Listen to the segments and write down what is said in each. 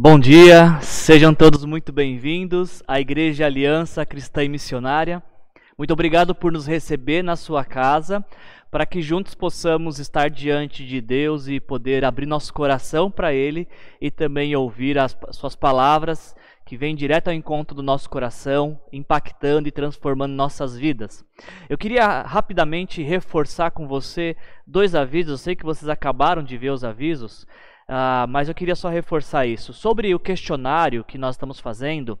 Bom dia, sejam todos muito bem-vindos à Igreja Aliança Cristã e Missionária. Muito obrigado por nos receber na sua casa, para que juntos possamos estar diante de Deus e poder abrir nosso coração para Ele e também ouvir as Suas palavras que vêm direto ao encontro do nosso coração, impactando e transformando nossas vidas. Eu queria rapidamente reforçar com você dois avisos. Eu sei que vocês acabaram de ver os avisos, uh, mas eu queria só reforçar isso. Sobre o questionário que nós estamos fazendo,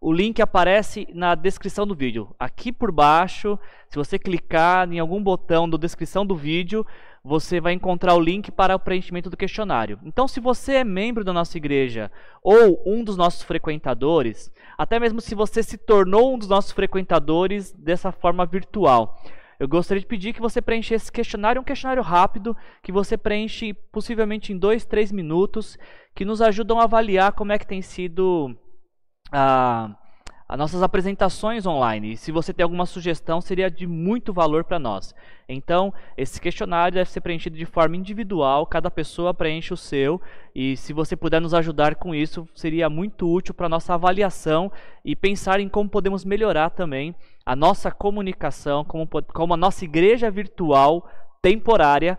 o link aparece na descrição do vídeo. Aqui por baixo, se você clicar em algum botão da descrição do vídeo, você vai encontrar o link para o preenchimento do questionário. Então, se você é membro da nossa igreja ou um dos nossos frequentadores, até mesmo se você se tornou um dos nossos frequentadores dessa forma virtual, eu gostaria de pedir que você preenchesse esse questionário, um questionário rápido, que você preenche possivelmente em dois, três minutos, que nos ajudam a avaliar como é que tem sido a as nossas apresentações online. E se você tem alguma sugestão, seria de muito valor para nós. Então, esse questionário deve ser preenchido de forma individual, cada pessoa preenche o seu, e se você puder nos ajudar com isso, seria muito útil para nossa avaliação e pensar em como podemos melhorar também a nossa comunicação, como, como a nossa igreja virtual temporária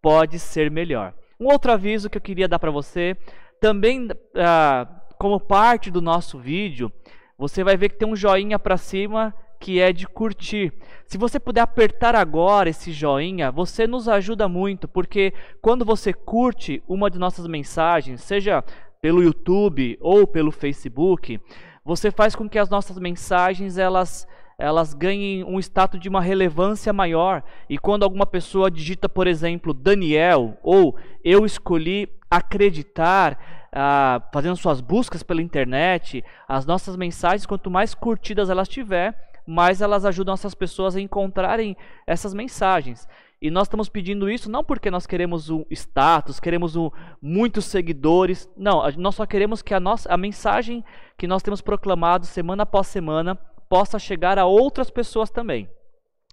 pode ser melhor. Um outro aviso que eu queria dar para você, também ah, como parte do nosso vídeo, você vai ver que tem um joinha para cima que é de curtir. Se você puder apertar agora esse joinha, você nos ajuda muito, porque quando você curte uma de nossas mensagens, seja pelo YouTube ou pelo Facebook, você faz com que as nossas mensagens elas elas ganhem um status de uma relevância maior. E quando alguma pessoa digita, por exemplo, Daniel ou eu escolhi acreditar, ah, fazendo suas buscas pela internet, as nossas mensagens, quanto mais curtidas elas tiver, mais elas ajudam essas pessoas a encontrarem essas mensagens. E nós estamos pedindo isso não porque nós queremos um status, queremos um, muitos seguidores. Não, nós só queremos que a, nossa, a mensagem que nós temos proclamado semana após semana possa chegar a outras pessoas também.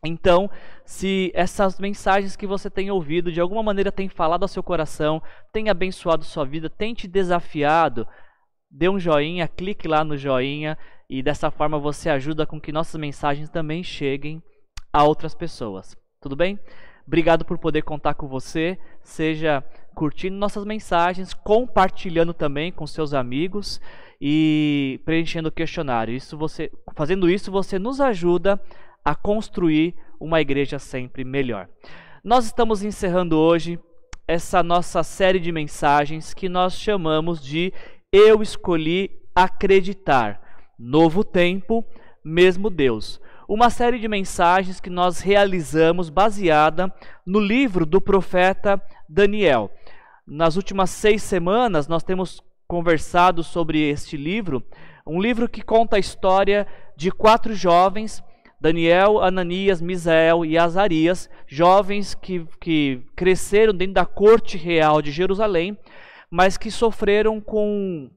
Então, se essas mensagens que você tem ouvido de alguma maneira têm falado ao seu coração, têm abençoado sua vida, têm te desafiado, dê um joinha, clique lá no joinha e dessa forma você ajuda com que nossas mensagens também cheguem a outras pessoas. Tudo bem? Obrigado por poder contar com você, seja curtindo nossas mensagens, compartilhando também com seus amigos e preenchendo o questionário. Isso você, fazendo isso, você nos ajuda a construir uma igreja sempre melhor. Nós estamos encerrando hoje essa nossa série de mensagens que nós chamamos de Eu Escolhi Acreditar. Novo Tempo, Mesmo Deus. Uma série de mensagens que nós realizamos baseada no livro do profeta Daniel. Nas últimas seis semanas, nós temos conversado sobre este livro, um livro que conta a história de quatro jovens Daniel, Ananias, Misael e Azarias, jovens que, que cresceram dentro da corte real de Jerusalém, mas que sofreram com,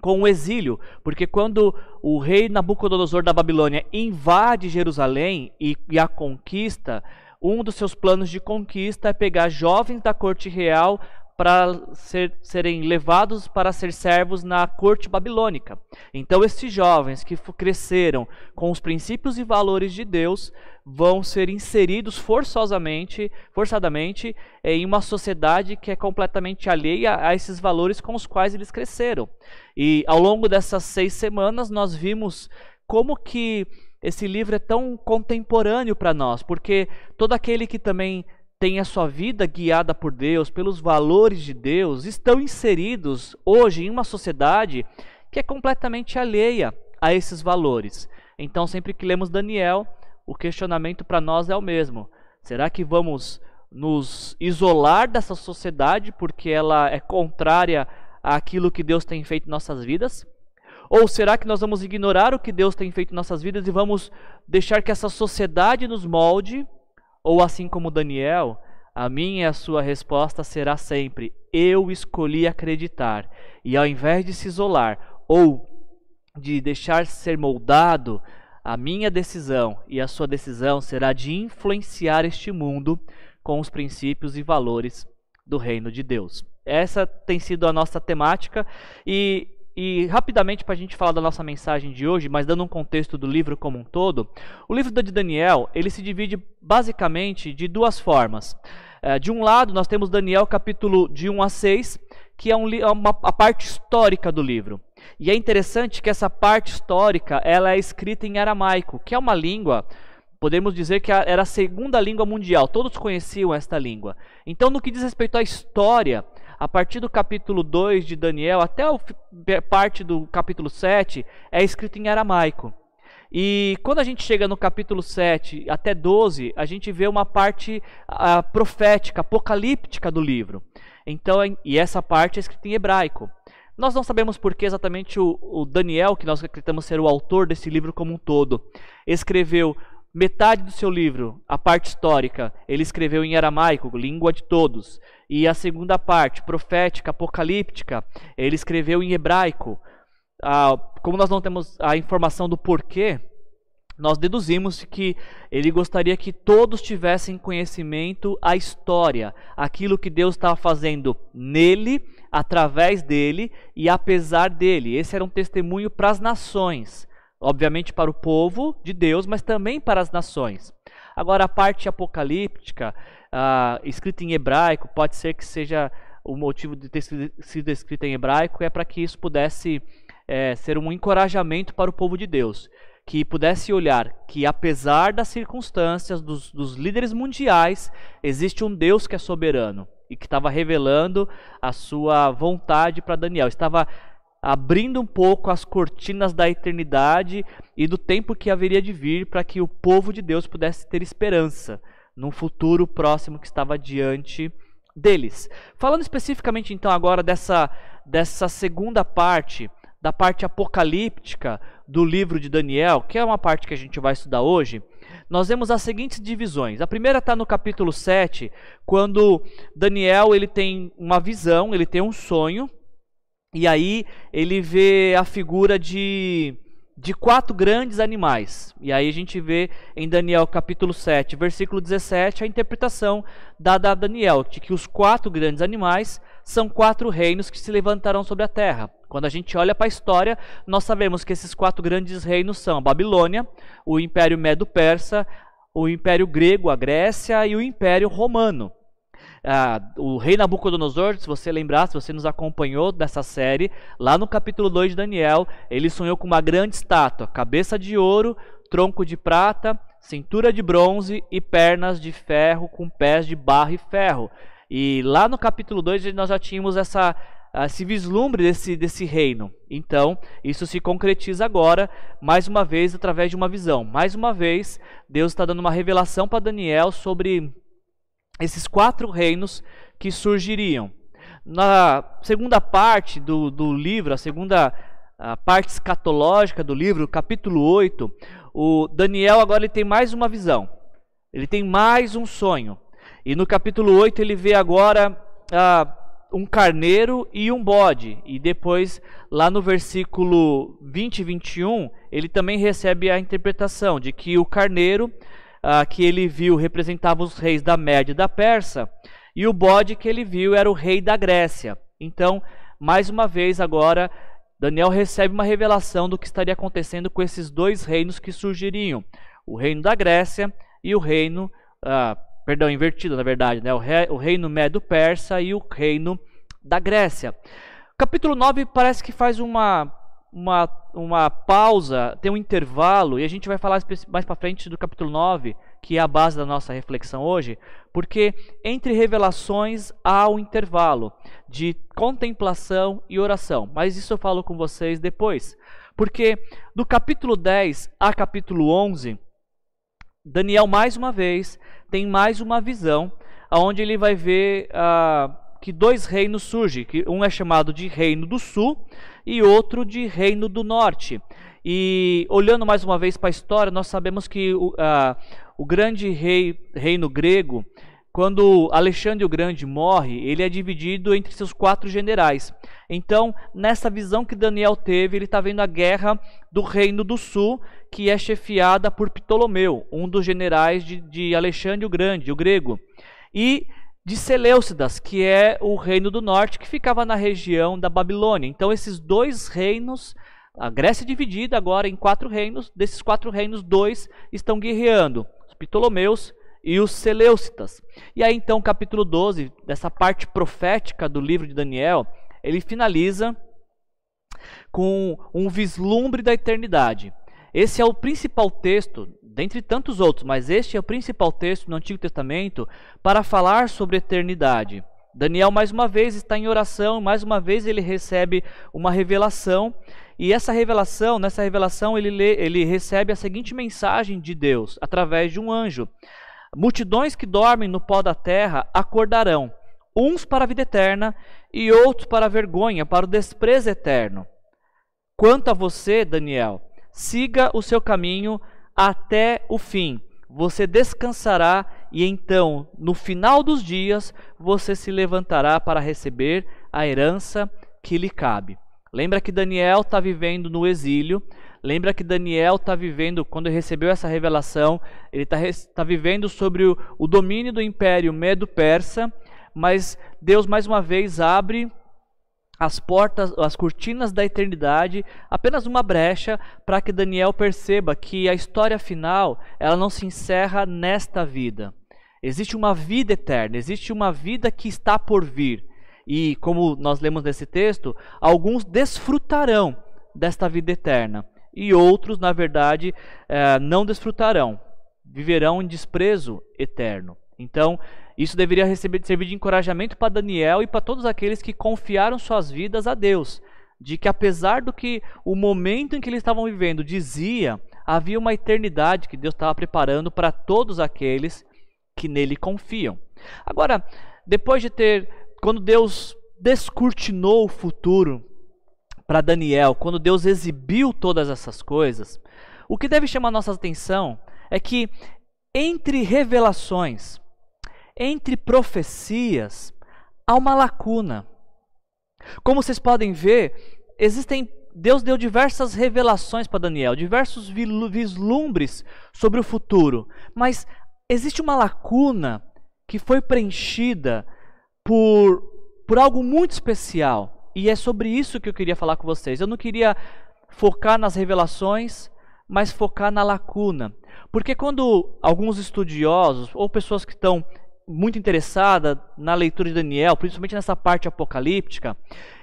com o exílio, porque quando o rei Nabucodonosor da Babilônia invade Jerusalém e, e a conquista, um dos seus planos de conquista é pegar jovens da corte real para ser, serem levados para ser servos na corte babilônica. Então, esses jovens que cresceram com os princípios e valores de Deus vão ser inseridos forçosamente, forçadamente, em uma sociedade que é completamente alheia a esses valores com os quais eles cresceram. E ao longo dessas seis semanas, nós vimos como que esse livro é tão contemporâneo para nós, porque todo aquele que também tem a sua vida guiada por Deus, pelos valores de Deus, estão inseridos hoje em uma sociedade que é completamente alheia a esses valores. Então, sempre que lemos Daniel, o questionamento para nós é o mesmo: será que vamos nos isolar dessa sociedade porque ela é contrária àquilo que Deus tem feito em nossas vidas? Ou será que nós vamos ignorar o que Deus tem feito em nossas vidas e vamos deixar que essa sociedade nos molde ou assim como Daniel, a minha e a sua resposta será sempre: eu escolhi acreditar. E ao invés de se isolar ou de deixar ser moldado, a minha decisão e a sua decisão será de influenciar este mundo com os princípios e valores do reino de Deus. Essa tem sido a nossa temática e e rapidamente para a gente falar da nossa mensagem de hoje, mas dando um contexto do livro como um todo, o livro de Daniel ele se divide basicamente de duas formas. É, de um lado, nós temos Daniel capítulo de 1 a 6, que é, é uma, a parte histórica do livro. E é interessante que essa parte histórica ela é escrita em aramaico, que é uma língua, podemos dizer que era a segunda língua mundial, todos conheciam esta língua. Então, no que diz respeito à história, a partir do capítulo 2 de Daniel até a parte do capítulo 7 é escrito em aramaico. E quando a gente chega no capítulo 7 até 12, a gente vê uma parte uh, profética, apocalíptica do livro. Então, e essa parte é escrita em hebraico. Nós não sabemos por que exatamente o, o Daniel, que nós acreditamos ser o autor desse livro como um todo, escreveu metade do seu livro, a parte histórica, ele escreveu em aramaico, língua de todos. E a segunda parte, profética, apocalíptica, ele escreveu em hebraico, ah, como nós não temos a informação do porquê, nós deduzimos que ele gostaria que todos tivessem conhecimento a história, aquilo que Deus estava fazendo nele, através dele e apesar dele. Esse era um testemunho para as nações, obviamente para o povo de Deus, mas também para as nações. Agora, a parte apocalíptica, ah, escrita em hebraico, pode ser que seja o motivo de ter sido escrita em hebraico, é para que isso pudesse é, ser um encorajamento para o povo de Deus, que pudesse olhar que, apesar das circunstâncias dos, dos líderes mundiais, existe um Deus que é soberano e que estava revelando a sua vontade para Daniel. Estava abrindo um pouco as cortinas da eternidade e do tempo que haveria de vir para que o povo de Deus pudesse ter esperança num futuro próximo que estava diante deles. Falando especificamente então agora dessa, dessa segunda parte da parte apocalíptica do livro de Daniel, que é uma parte que a gente vai estudar hoje, nós vemos as seguintes divisões. A primeira está no capítulo 7, quando Daniel ele tem uma visão, ele tem um sonho, e aí ele vê a figura de, de quatro grandes animais. E aí a gente vê em Daniel capítulo 7, versículo 17, a interpretação dada a Daniel, de que os quatro grandes animais são quatro reinos que se levantarão sobre a terra. Quando a gente olha para a história, nós sabemos que esses quatro grandes reinos são a Babilônia, o Império Medo-Persa, o Império Grego, a Grécia e o Império Romano. Ah, o rei Nabucodonosor, se você lembrar, se você nos acompanhou nessa série, lá no capítulo 2 de Daniel, ele sonhou com uma grande estátua, cabeça de ouro, tronco de prata, cintura de bronze e pernas de ferro com pés de barro e ferro. E lá no capítulo 2 nós já tínhamos essa uh, esse vislumbre desse, desse reino. Então, isso se concretiza agora, mais uma vez, através de uma visão. Mais uma vez, Deus está dando uma revelação para Daniel sobre esses quatro reinos que surgiriam. Na segunda parte do, do livro, a segunda a parte escatológica do livro, capítulo 8, o Daniel agora ele tem mais uma visão. Ele tem mais um sonho. E no capítulo 8 ele vê agora ah, um carneiro e um bode. E depois, lá no versículo 20 e 21, ele também recebe a interpretação de que o carneiro ah, que ele viu representava os reis da Média e da Pérsia, e o bode que ele viu era o rei da Grécia. Então, mais uma vez agora, Daniel recebe uma revelação do que estaria acontecendo com esses dois reinos que surgiriam: o reino da Grécia e o reino ah, perdão, invertido na verdade, né? o, rei, o reino Medo-Persa e o reino da Grécia. capítulo 9 parece que faz uma, uma, uma pausa, tem um intervalo, e a gente vai falar mais para frente do capítulo 9, que é a base da nossa reflexão hoje, porque entre revelações há um intervalo de contemplação e oração, mas isso eu falo com vocês depois. Porque do capítulo 10 a capítulo 11, Daniel mais uma vez tem mais uma visão, onde ele vai ver uh, que dois reinos surgem, que um é chamado de Reino do Sul e outro de Reino do Norte. E olhando mais uma vez para a história, nós sabemos que uh, o grande rei, reino grego, quando Alexandre o Grande morre, ele é dividido entre seus quatro generais. Então, nessa visão que Daniel teve, ele está vendo a guerra do Reino do Sul, que é chefiada por Ptolomeu, um dos generais de, de Alexandre o Grande, o grego. E de Seleucidas, que é o reino do norte que ficava na região da Babilônia. Então esses dois reinos, a Grécia é dividida agora em quatro reinos, desses quatro reinos dois estão guerreando, os Ptolomeus e os Seleucitas. E aí então capítulo 12, dessa parte profética do livro de Daniel, ele finaliza com um vislumbre da eternidade. Esse é o principal texto, dentre tantos outros, mas este é o principal texto no Antigo Testamento para falar sobre eternidade. Daniel, mais uma vez, está em oração, mais uma vez ele recebe uma revelação, e essa revelação, nessa revelação, ele, lê, ele recebe a seguinte mensagem de Deus, através de um anjo: Multidões que dormem no pó da terra acordarão, uns para a vida eterna e outros para a vergonha, para o desprezo eterno. Quanto a você, Daniel, siga o seu caminho até o fim. Você descansará e então, no final dos dias, você se levantará para receber a herança que lhe cabe. Lembra que Daniel está vivendo no exílio. Lembra que Daniel está vivendo, quando recebeu essa revelação, ele está tá vivendo sobre o, o domínio do império medo-persa. Mas Deus mais uma vez abre as portas, as cortinas da eternidade, apenas uma brecha para que Daniel perceba que a história final, ela não se encerra nesta vida. Existe uma vida eterna, existe uma vida que está por vir. E como nós lemos nesse texto, alguns desfrutarão desta vida eterna e outros, na verdade, eh, não desfrutarão, viverão em desprezo eterno. Então, isso deveria receber, servir de encorajamento para Daniel e para todos aqueles que confiaram suas vidas a Deus. De que, apesar do que o momento em que eles estavam vivendo dizia, havia uma eternidade que Deus estava preparando para todos aqueles que nele confiam. Agora, depois de ter, quando Deus descortinou o futuro para Daniel, quando Deus exibiu todas essas coisas, o que deve chamar nossa atenção é que entre revelações, entre profecias há uma lacuna. Como vocês podem ver, existem Deus deu diversas revelações para Daniel, diversos vislumbres sobre o futuro, mas existe uma lacuna que foi preenchida por, por algo muito especial. E é sobre isso que eu queria falar com vocês. Eu não queria focar nas revelações, mas focar na lacuna. Porque quando alguns estudiosos ou pessoas que estão muito interessada na leitura de Daniel, principalmente nessa parte apocalíptica,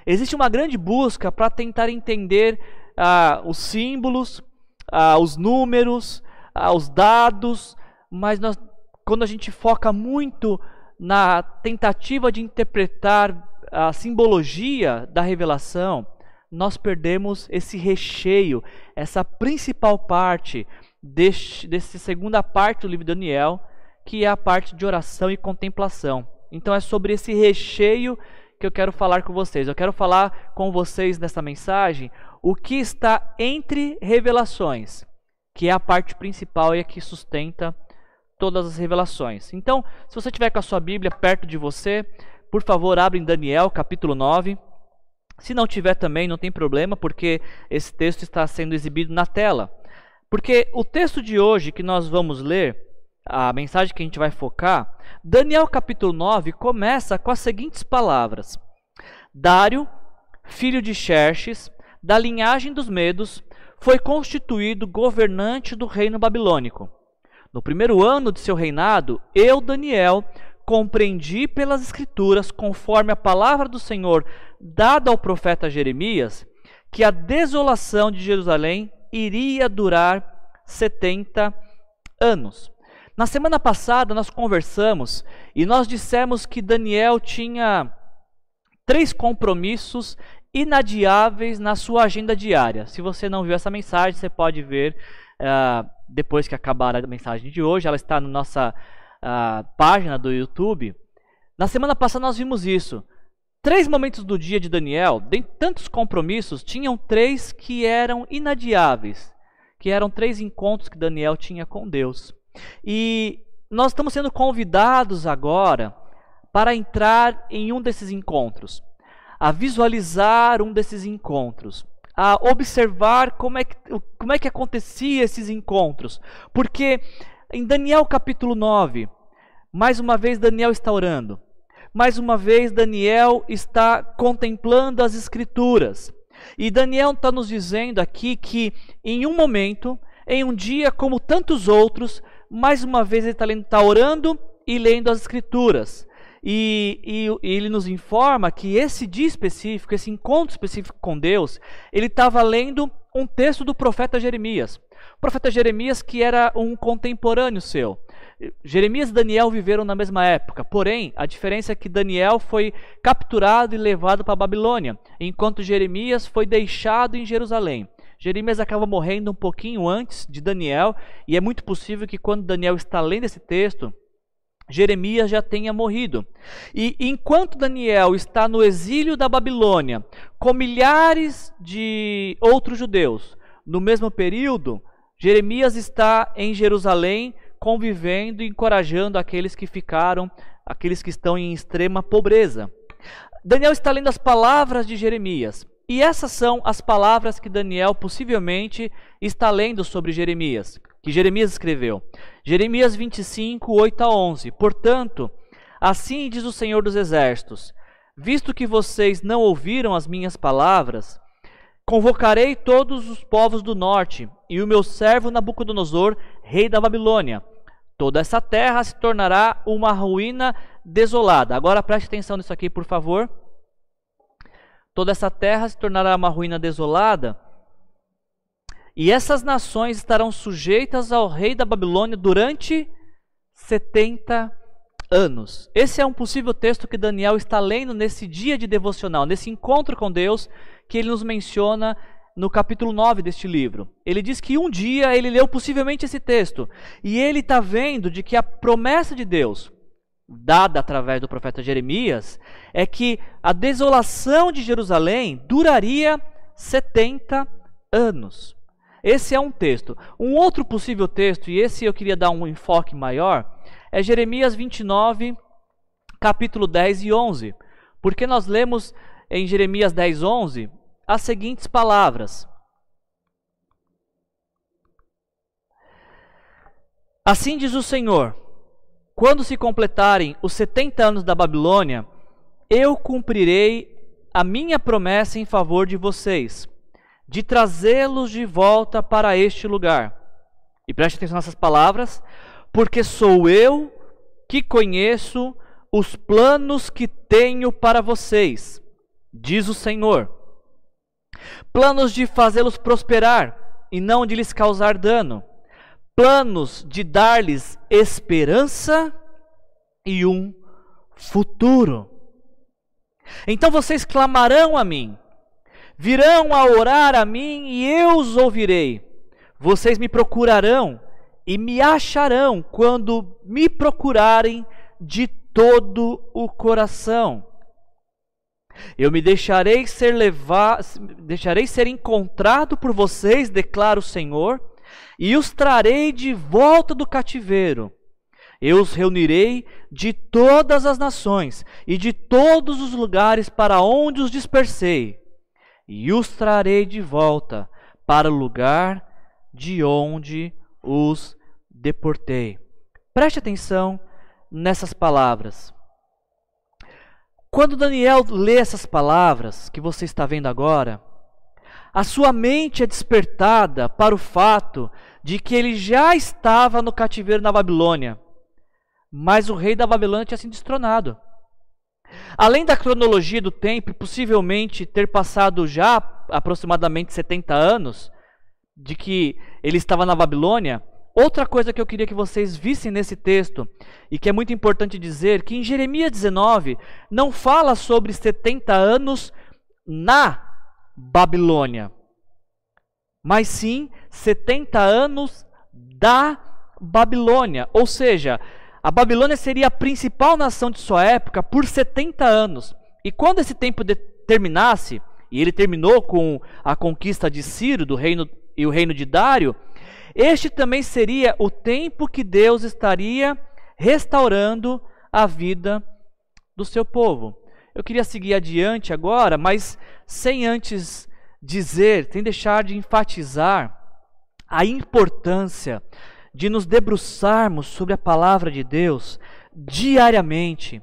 existe uma grande busca para tentar entender ah, os símbolos, ah, os números, ah, os dados, mas nós, quando a gente foca muito na tentativa de interpretar a simbologia da revelação, nós perdemos esse recheio, essa principal parte deste, dessa segunda parte do livro de Daniel, que é a parte de oração e contemplação. Então é sobre esse recheio que eu quero falar com vocês. Eu quero falar com vocês nessa mensagem o que está entre revelações, que é a parte principal e a que sustenta todas as revelações. Então, se você tiver com a sua Bíblia perto de você, por favor, abre em Daniel, capítulo 9. Se não tiver também, não tem problema, porque esse texto está sendo exibido na tela. Porque o texto de hoje que nós vamos ler, a mensagem que a gente vai focar, Daniel capítulo 9 começa com as seguintes palavras: Dário, filho de Xerxes, da linhagem dos Medos, foi constituído governante do reino babilônico. No primeiro ano de seu reinado, eu, Daniel, compreendi pelas Escrituras, conforme a palavra do Senhor dada ao profeta Jeremias, que a desolação de Jerusalém iria durar 70 anos. Na semana passada nós conversamos e nós dissemos que Daniel tinha três compromissos inadiáveis na sua agenda diária. Se você não viu essa mensagem, você pode ver uh, depois que acabar a mensagem de hoje. Ela está na nossa uh, página do YouTube. Na semana passada nós vimos isso. Três momentos do dia de Daniel, de tantos compromissos, tinham três que eram inadiáveis, que eram três encontros que Daniel tinha com Deus. E nós estamos sendo convidados agora para entrar em um desses encontros, a visualizar um desses encontros, a observar como é que, como é que acontecia esses encontros. Porque em Daniel capítulo 9, mais uma vez Daniel está orando. mais uma vez, Daniel está contemplando as Escrituras. E Daniel está nos dizendo aqui que, em um momento, em um dia como tantos outros, mais uma vez ele está tá orando e lendo as Escrituras. E, e, e, ele nos informa que esse dia específico, esse encontro específico com Deus, ele estava lendo um texto do profeta Jeremias. O profeta Jeremias, que era um contemporâneo seu. Jeremias e Daniel viveram na mesma época, porém, a diferença é que Daniel foi capturado e levado para a Babilônia, enquanto Jeremias foi deixado em Jerusalém. Jeremias acaba morrendo um pouquinho antes de Daniel, e é muito possível que quando Daniel está lendo esse texto, Jeremias já tenha morrido. E enquanto Daniel está no exílio da Babilônia, com milhares de outros judeus, no mesmo período, Jeremias está em Jerusalém convivendo e encorajando aqueles que ficaram, aqueles que estão em extrema pobreza. Daniel está lendo as palavras de Jeremias. E essas são as palavras que Daniel possivelmente está lendo sobre Jeremias, que Jeremias escreveu. Jeremias 25, 8 a 11. Portanto, assim diz o Senhor dos Exércitos: Visto que vocês não ouviram as minhas palavras, convocarei todos os povos do norte e o meu servo Nabucodonosor, rei da Babilônia, Toda essa terra se tornará uma ruína desolada. Agora preste atenção nisso aqui, por favor. Toda essa terra se tornará uma ruína desolada. E essas nações estarão sujeitas ao rei da Babilônia durante 70 anos. Esse é um possível texto que Daniel está lendo nesse dia de devocional, nesse encontro com Deus, que ele nos menciona no capítulo 9 deste livro. Ele diz que um dia ele leu possivelmente esse texto e ele está vendo de que a promessa de Deus, dada através do profeta Jeremias, é que a desolação de Jerusalém duraria 70 anos. Esse é um texto. Um outro possível texto, e esse eu queria dar um enfoque maior, é Jeremias 29, capítulo 10 e 11. Porque nós lemos em Jeremias 10, 11, as seguintes palavras: Assim diz o Senhor: quando se completarem os setenta anos da Babilônia, eu cumprirei a minha promessa em favor de vocês, de trazê-los de volta para este lugar. E preste atenção nessas palavras, porque sou eu que conheço os planos que tenho para vocês, diz o Senhor planos de fazê-los prosperar e não de lhes causar dano, planos de dar-lhes esperança e um futuro. Então vocês clamarão a mim, virão a orar a mim e eu os ouvirei. Vocês me procurarão e me acharão quando me procurarem de todo o coração. Eu me deixarei ser levado, deixarei ser encontrado por vocês, declara o Senhor, e os trarei de volta do cativeiro. Eu os reunirei de todas as nações e de todos os lugares para onde os dispersei, e os trarei de volta para o lugar de onde os deportei. Preste atenção nessas palavras. Quando Daniel lê essas palavras que você está vendo agora, a sua mente é despertada para o fato de que ele já estava no cativeiro na Babilônia, mas o rei da Babilônia tinha sido destronado. Além da cronologia do tempo, possivelmente ter passado já aproximadamente 70 anos de que ele estava na Babilônia, Outra coisa que eu queria que vocês vissem nesse texto, e que é muito importante dizer, que em Jeremias 19 não fala sobre 70 anos na Babilônia, mas sim 70 anos da Babilônia. Ou seja, a Babilônia seria a principal nação de sua época por 70 anos. E quando esse tempo terminasse, e ele terminou com a conquista de Ciro do reino e o reino de Dário, este também seria o tempo que Deus estaria restaurando a vida do seu povo. Eu queria seguir adiante agora, mas sem antes dizer, sem deixar de enfatizar a importância de nos debruçarmos sobre a palavra de Deus diariamente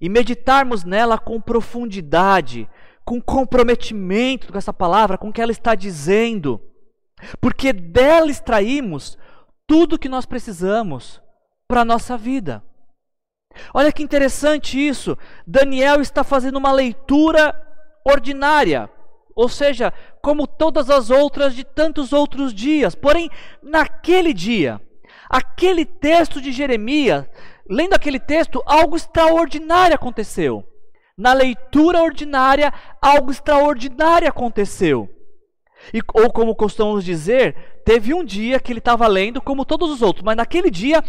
e meditarmos nela com profundidade, com comprometimento com essa palavra, com o que ela está dizendo, porque dela extraímos tudo que nós precisamos para a nossa vida. Olha que interessante isso. Daniel está fazendo uma leitura ordinária, ou seja, como todas as outras de tantos outros dias. Porém, naquele dia, aquele texto de Jeremias, lendo aquele texto, algo extraordinário aconteceu. Na leitura ordinária, algo extraordinário aconteceu. E, ou como costumamos dizer, teve um dia que ele estava lendo como todos os outros, mas naquele dia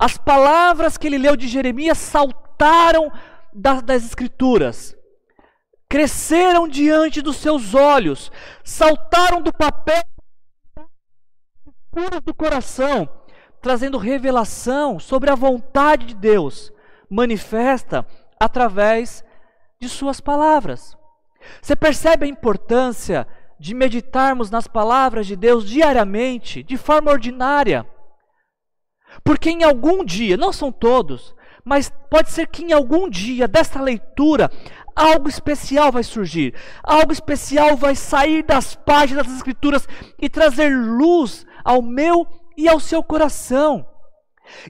as palavras que ele leu de Jeremias saltaram das, das Escrituras, cresceram diante dos seus olhos, saltaram do papel do coração, trazendo revelação sobre a vontade de Deus, manifesta através de suas palavras. Você percebe a importância de meditarmos nas palavras de Deus diariamente, de forma ordinária? Porque em algum dia, não são todos, mas pode ser que em algum dia dessa leitura algo especial vai surgir, algo especial vai sair das páginas das Escrituras e trazer luz ao meu e ao seu coração.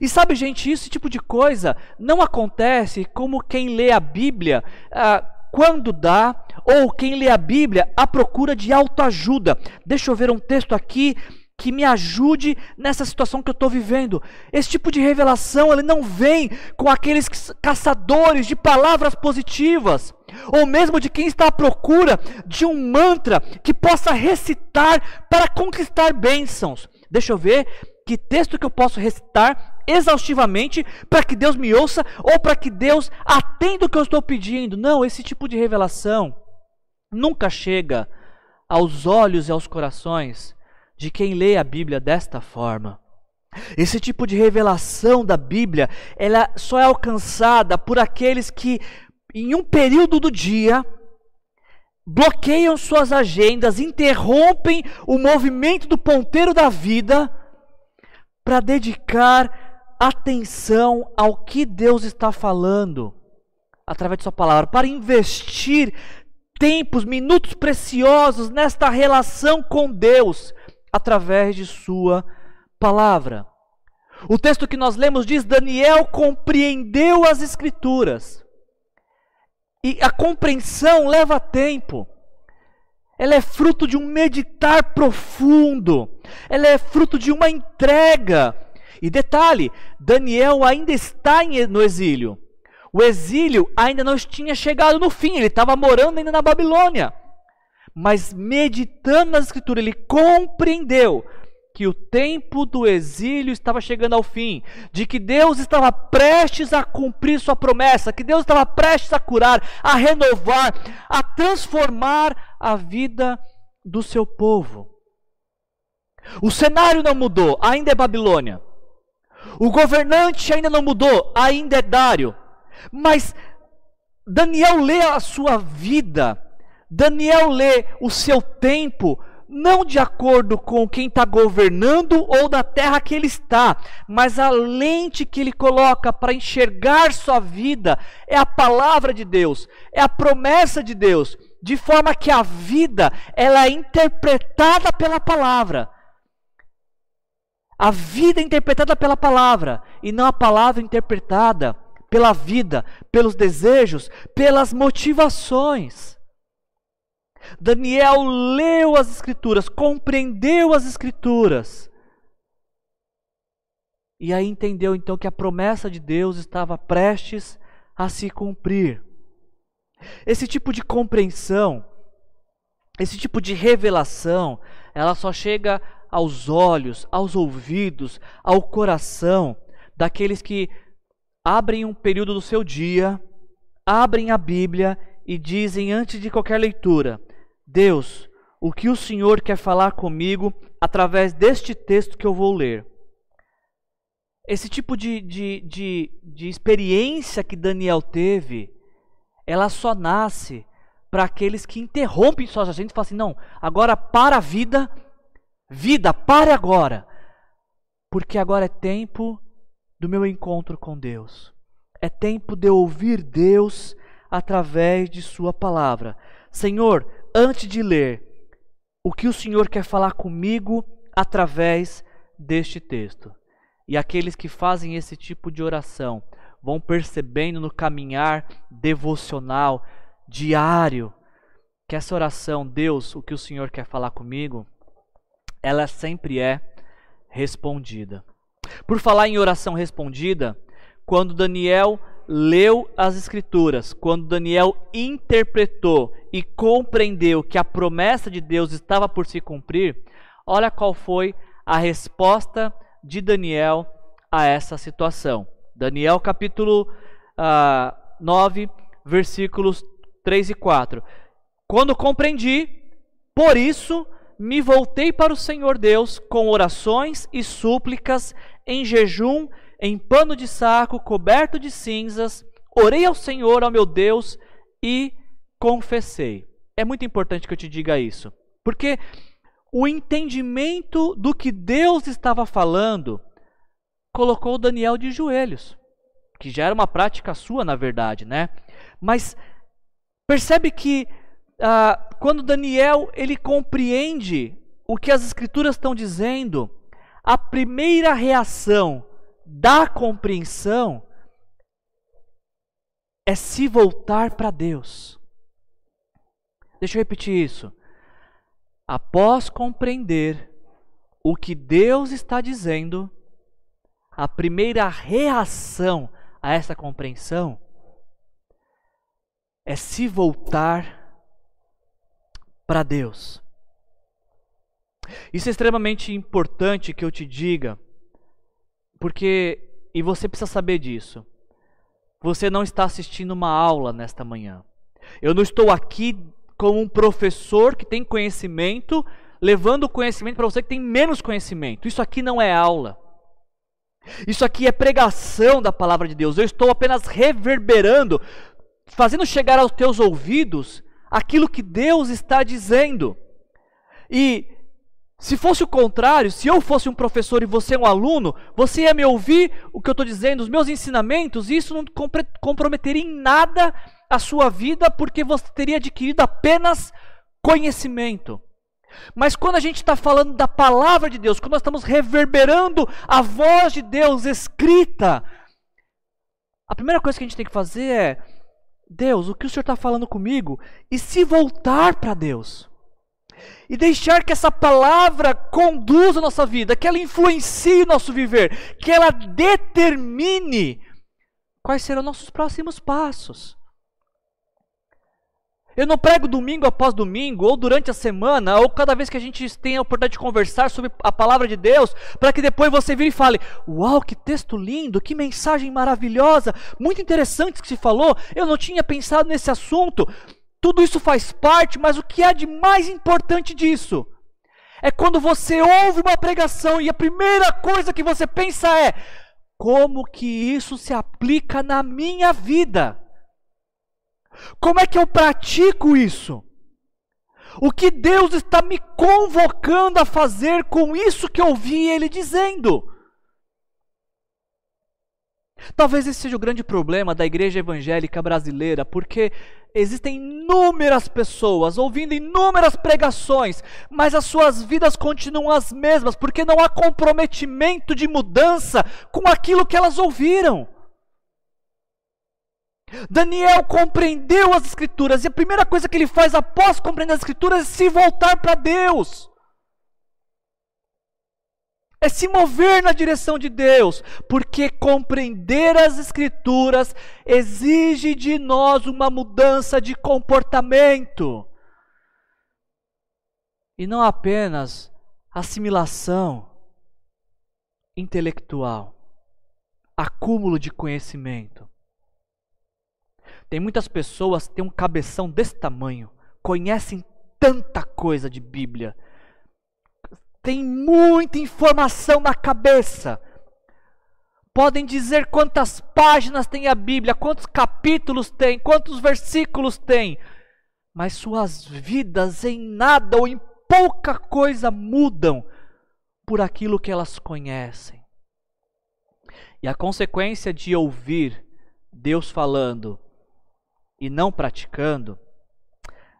E sabe, gente, esse tipo de coisa não acontece como quem lê a Bíblia ah, quando dá, ou quem lê a Bíblia à procura de autoajuda. Deixa eu ver um texto aqui que me ajude nessa situação que eu estou vivendo. Esse tipo de revelação ele não vem com aqueles caçadores de palavras positivas, ou mesmo de quem está à procura de um mantra que possa recitar para conquistar bênçãos. Deixa eu ver que texto que eu posso recitar exaustivamente para que Deus me ouça ou para que Deus atenda o que eu estou pedindo. Não, esse tipo de revelação nunca chega aos olhos e aos corações de quem lê a Bíblia desta forma. Esse tipo de revelação da Bíblia, ela só é alcançada por aqueles que em um período do dia bloqueiam suas agendas, interrompem o movimento do ponteiro da vida para dedicar atenção ao que Deus está falando através de Sua palavra, para investir tempos, minutos preciosos nesta relação com Deus através de Sua palavra. O texto que nós lemos diz: Daniel compreendeu as Escrituras. E a compreensão leva tempo. Ela é fruto de um meditar profundo. Ela é fruto de uma entrega. E detalhe: Daniel ainda está no exílio. O exílio ainda não tinha chegado no fim, ele estava morando ainda na Babilônia. Mas meditando nas Escrituras, ele compreendeu que o tempo do exílio estava chegando ao fim, de que Deus estava prestes a cumprir sua promessa, que Deus estava prestes a curar, a renovar, a transformar a vida do seu povo. O cenário não mudou, ainda é Babilônia. O governante ainda não mudou, ainda é Dário. Mas Daniel lê a sua vida, Daniel lê o seu tempo, não de acordo com quem está governando ou da terra que ele está, mas a lente que ele coloca para enxergar sua vida é a palavra de Deus, é a promessa de Deus, de forma que a vida ela é interpretada pela palavra. A vida é interpretada pela palavra e não a palavra interpretada pela vida, pelos desejos, pelas motivações. Daniel leu as Escrituras, compreendeu as Escrituras. E aí entendeu então que a promessa de Deus estava prestes a se cumprir. Esse tipo de compreensão, esse tipo de revelação, ela só chega aos olhos, aos ouvidos, ao coração daqueles que abrem um período do seu dia, abrem a Bíblia e dizem antes de qualquer leitura: Deus, o que o Senhor quer falar comigo através deste texto que eu vou ler? Esse tipo de, de, de, de experiência que Daniel teve, ela só nasce para aqueles que interrompem suas agendas e falam assim: não, agora para a vida, vida, pare agora, porque agora é tempo do meu encontro com Deus. é tempo de ouvir Deus através de Sua palavra. Senhor, antes de ler, o que o Senhor quer falar comigo através deste texto? E aqueles que fazem esse tipo de oração vão percebendo no caminhar devocional diário que essa oração, Deus, o que o Senhor quer falar comigo, ela sempre é respondida. Por falar em oração respondida, quando Daniel leu as Escrituras, quando Daniel interpretou e compreendeu que a promessa de Deus estava por se cumprir, olha qual foi a resposta de Daniel a essa situação. Daniel capítulo uh, ah, 9, versículos 3 e 4. Quando compreendi, por isso me voltei para o Senhor Deus com orações e súplicas, em jejum, em pano de saco, coberto de cinzas, orei ao Senhor, ao meu Deus, e confessei. É muito importante que eu te diga isso, porque o entendimento do que Deus estava falando colocou Daniel de joelhos, que já era uma prática sua, na verdade, né? Mas percebe que ah, quando Daniel ele compreende o que as escrituras estão dizendo, a primeira reação da compreensão é se voltar para Deus. Deixa eu repetir isso. Após compreender o que Deus está dizendo, a primeira reação a essa compreensão é se voltar para Deus. Isso é extremamente importante que eu te diga, porque, e você precisa saber disso, você não está assistindo uma aula nesta manhã. Eu não estou aqui como um professor que tem conhecimento, levando o conhecimento para você que tem menos conhecimento. Isso aqui não é aula. Isso aqui é pregação da palavra de Deus. Eu estou apenas reverberando, fazendo chegar aos teus ouvidos aquilo que Deus está dizendo. E se fosse o contrário, se eu fosse um professor e você um aluno, você ia me ouvir o que eu estou dizendo, os meus ensinamentos, e isso não comprometeria em nada a sua vida, porque você teria adquirido apenas conhecimento. Mas quando a gente está falando da palavra de Deus, quando nós estamos reverberando a voz de Deus escrita, a primeira coisa que a gente tem que fazer é: Deus, o que o Senhor está falando comigo? E se voltar para Deus. E deixar que essa palavra conduza a nossa vida, que ela influencie o nosso viver, que ela determine quais serão nossos próximos passos. Eu não prego domingo após domingo, ou durante a semana, ou cada vez que a gente tem a oportunidade de conversar sobre a palavra de Deus, para que depois você vire e fale: Uau, que texto lindo, que mensagem maravilhosa, muito interessante que se falou, eu não tinha pensado nesse assunto. Tudo isso faz parte, mas o que há de mais importante disso é quando você ouve uma pregação e a primeira coisa que você pensa é: como que isso se aplica na minha vida? Como é que eu pratico isso? O que Deus está me convocando a fazer com isso que eu ouvi Ele dizendo? Talvez esse seja o grande problema da igreja evangélica brasileira, porque existem inúmeras pessoas ouvindo inúmeras pregações, mas as suas vidas continuam as mesmas, porque não há comprometimento de mudança com aquilo que elas ouviram. Daniel compreendeu as Escrituras e a primeira coisa que ele faz após compreender as Escrituras é se voltar para Deus. É se mover na direção de Deus, porque compreender as Escrituras exige de nós uma mudança de comportamento. E não apenas assimilação intelectual, acúmulo de conhecimento. Tem muitas pessoas que têm um cabeção desse tamanho, conhecem tanta coisa de Bíblia, tem muita informação na cabeça. Podem dizer quantas páginas tem a Bíblia, quantos capítulos tem, quantos versículos tem, mas suas vidas em nada ou em pouca coisa mudam por aquilo que elas conhecem. E a consequência de ouvir Deus falando e não praticando,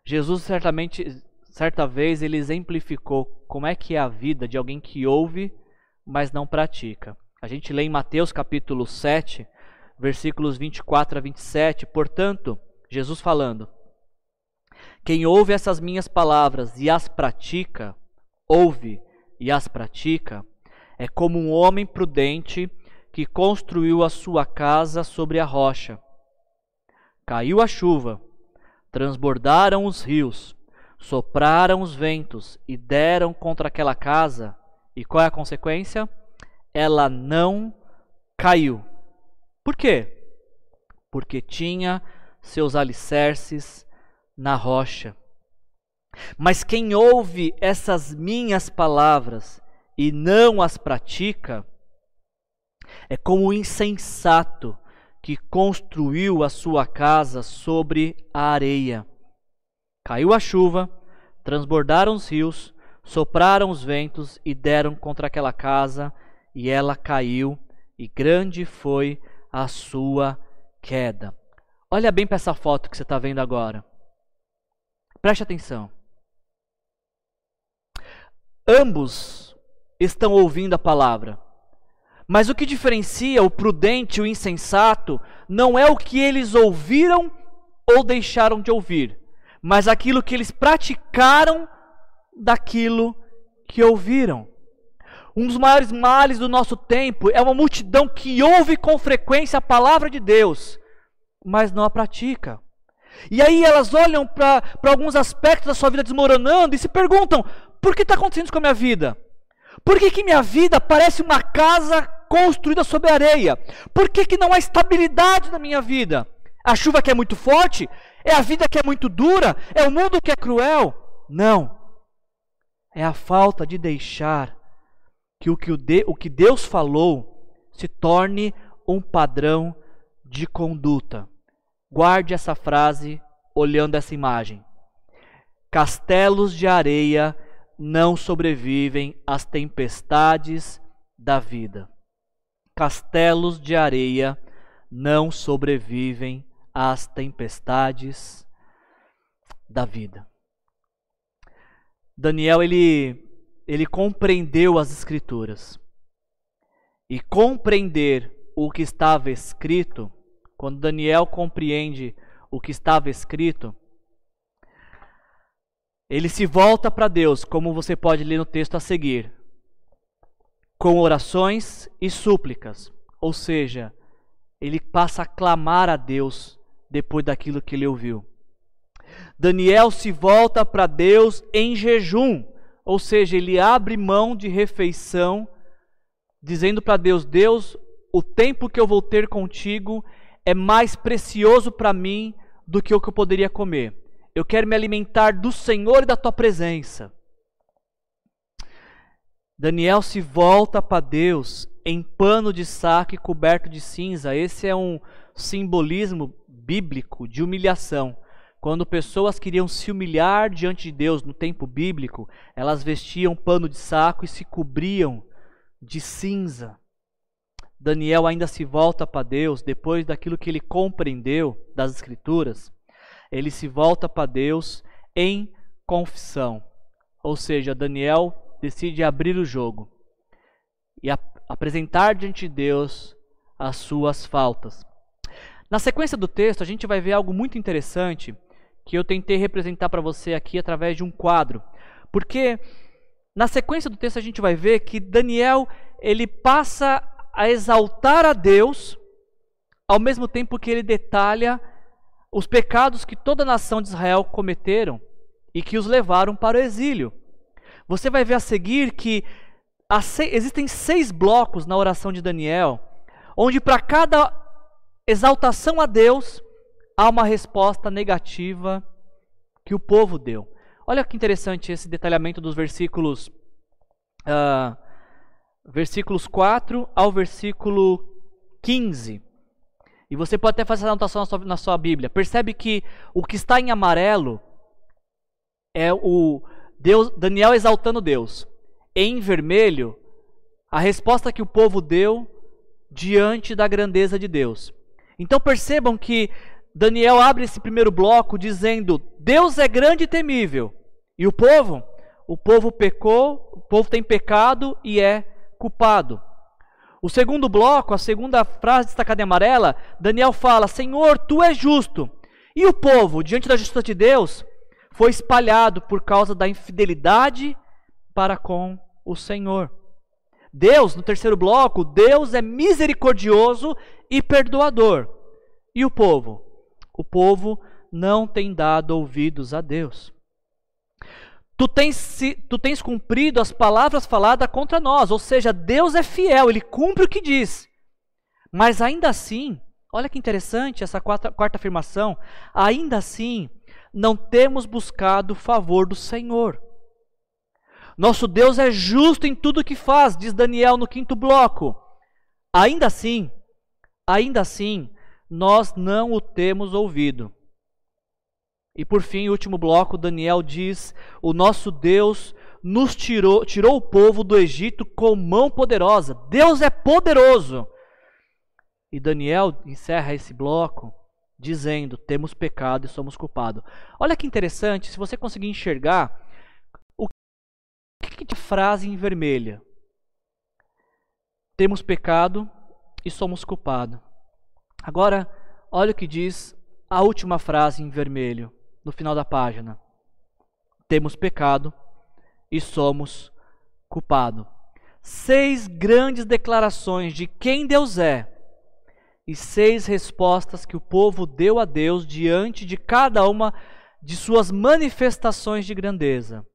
Jesus certamente, certa vez, ele exemplificou como é que é a vida de alguém que ouve, mas não pratica. A gente lê em Mateus capítulo 7, versículos 24 a 27, portanto, Jesus falando: Quem ouve essas minhas palavras e as pratica, ouve e as pratica, é como um homem prudente que construiu a sua casa sobre a rocha. Caiu a chuva, transbordaram os rios, sopraram os ventos e deram contra aquela casa. E qual é a consequência? Ela não caiu. Por quê? Porque tinha seus alicerces na rocha. Mas quem ouve essas minhas palavras e não as pratica, é como o insensato que construiu a sua casa sobre a areia. Caiu a chuva, transbordaram os rios, sopraram os ventos e deram contra aquela casa, e ela caiu, e grande foi a sua queda. Olha bem para essa foto que você está vendo agora. Preste atenção. Ambos estão ouvindo a palavra. Mas o que diferencia o prudente e o insensato não é o que eles ouviram ou deixaram de ouvir, mas aquilo que eles praticaram daquilo que ouviram. Um dos maiores males do nosso tempo é uma multidão que ouve com frequência a palavra de Deus, mas não a pratica. E aí elas olham para alguns aspectos da sua vida desmoronando e se perguntam: por que está acontecendo isso com a minha vida? Por que, que minha vida parece uma casa construída sobre areia? Por que, que não há estabilidade na minha vida? A chuva que é muito forte? É a vida que é muito dura? É o mundo que é cruel? Não. É a falta de deixar que o que, o de, o que Deus falou se torne um padrão de conduta. Guarde essa frase olhando essa imagem. Castelos de areia não sobrevivem às tempestades da vida. Castelos de areia não sobrevivem às tempestades da vida. Daniel ele ele compreendeu as escrituras. E compreender o que estava escrito, quando Daniel compreende o que estava escrito, ele se volta para Deus, como você pode ler no texto a seguir, com orações e súplicas. Ou seja, ele passa a clamar a Deus depois daquilo que ele ouviu. Daniel se volta para Deus em jejum, ou seja, ele abre mão de refeição, dizendo para Deus: Deus, o tempo que eu vou ter contigo é mais precioso para mim do que o que eu poderia comer. Eu quero me alimentar do Senhor e da tua presença. Daniel se volta para Deus em pano de saco e coberto de cinza. Esse é um simbolismo bíblico de humilhação. Quando pessoas queriam se humilhar diante de Deus no tempo bíblico, elas vestiam pano de saco e se cobriam de cinza. Daniel ainda se volta para Deus depois daquilo que ele compreendeu das Escrituras ele se volta para Deus em confissão. Ou seja, Daniel decide abrir o jogo e ap apresentar diante de Deus as suas faltas. Na sequência do texto, a gente vai ver algo muito interessante que eu tentei representar para você aqui através de um quadro. Porque na sequência do texto a gente vai ver que Daniel, ele passa a exaltar a Deus ao mesmo tempo que ele detalha os pecados que toda a nação de Israel cometeram e que os levaram para o exílio. Você vai ver a seguir que existem seis blocos na oração de Daniel, onde para cada exaltação a Deus há uma resposta negativa que o povo deu. Olha que interessante esse detalhamento dos versículos, uh, versículos 4 ao versículo 15. E você pode até fazer essa anotação na sua, na sua Bíblia. Percebe que o que está em amarelo é o Deus, Daniel exaltando Deus. Em vermelho, a resposta que o povo deu diante da grandeza de Deus. Então percebam que Daniel abre esse primeiro bloco dizendo: Deus é grande e temível. E o povo? O povo pecou, o povo tem pecado e é culpado. O segundo bloco, a segunda frase destacada em amarela, Daniel fala: Senhor, tu és justo. E o povo, diante da justiça de Deus, foi espalhado por causa da infidelidade para com o Senhor. Deus, no terceiro bloco, Deus é misericordioso e perdoador. E o povo? O povo não tem dado ouvidos a Deus. Tu tens, tu tens cumprido as palavras faladas contra nós, ou seja, Deus é fiel, ele cumpre o que diz. Mas ainda assim, olha que interessante essa quarta, quarta afirmação, ainda assim, não temos buscado o favor do Senhor. Nosso Deus é justo em tudo que faz, diz Daniel no quinto bloco. Ainda assim, ainda assim, nós não o temos ouvido. E por fim, último bloco, Daniel diz: O nosso Deus nos tirou, tirou o povo do Egito com mão poderosa. Deus é poderoso. E Daniel encerra esse bloco dizendo: Temos pecado e somos culpados. Olha que interessante, se você conseguir enxergar a frase em vermelha. Temos pecado e somos culpados. Agora, olha o que diz a última frase em vermelho, no final da página. Temos pecado e somos culpados. Seis grandes declarações de quem Deus é e seis respostas que o povo deu a Deus diante de cada uma de suas manifestações de grandeza.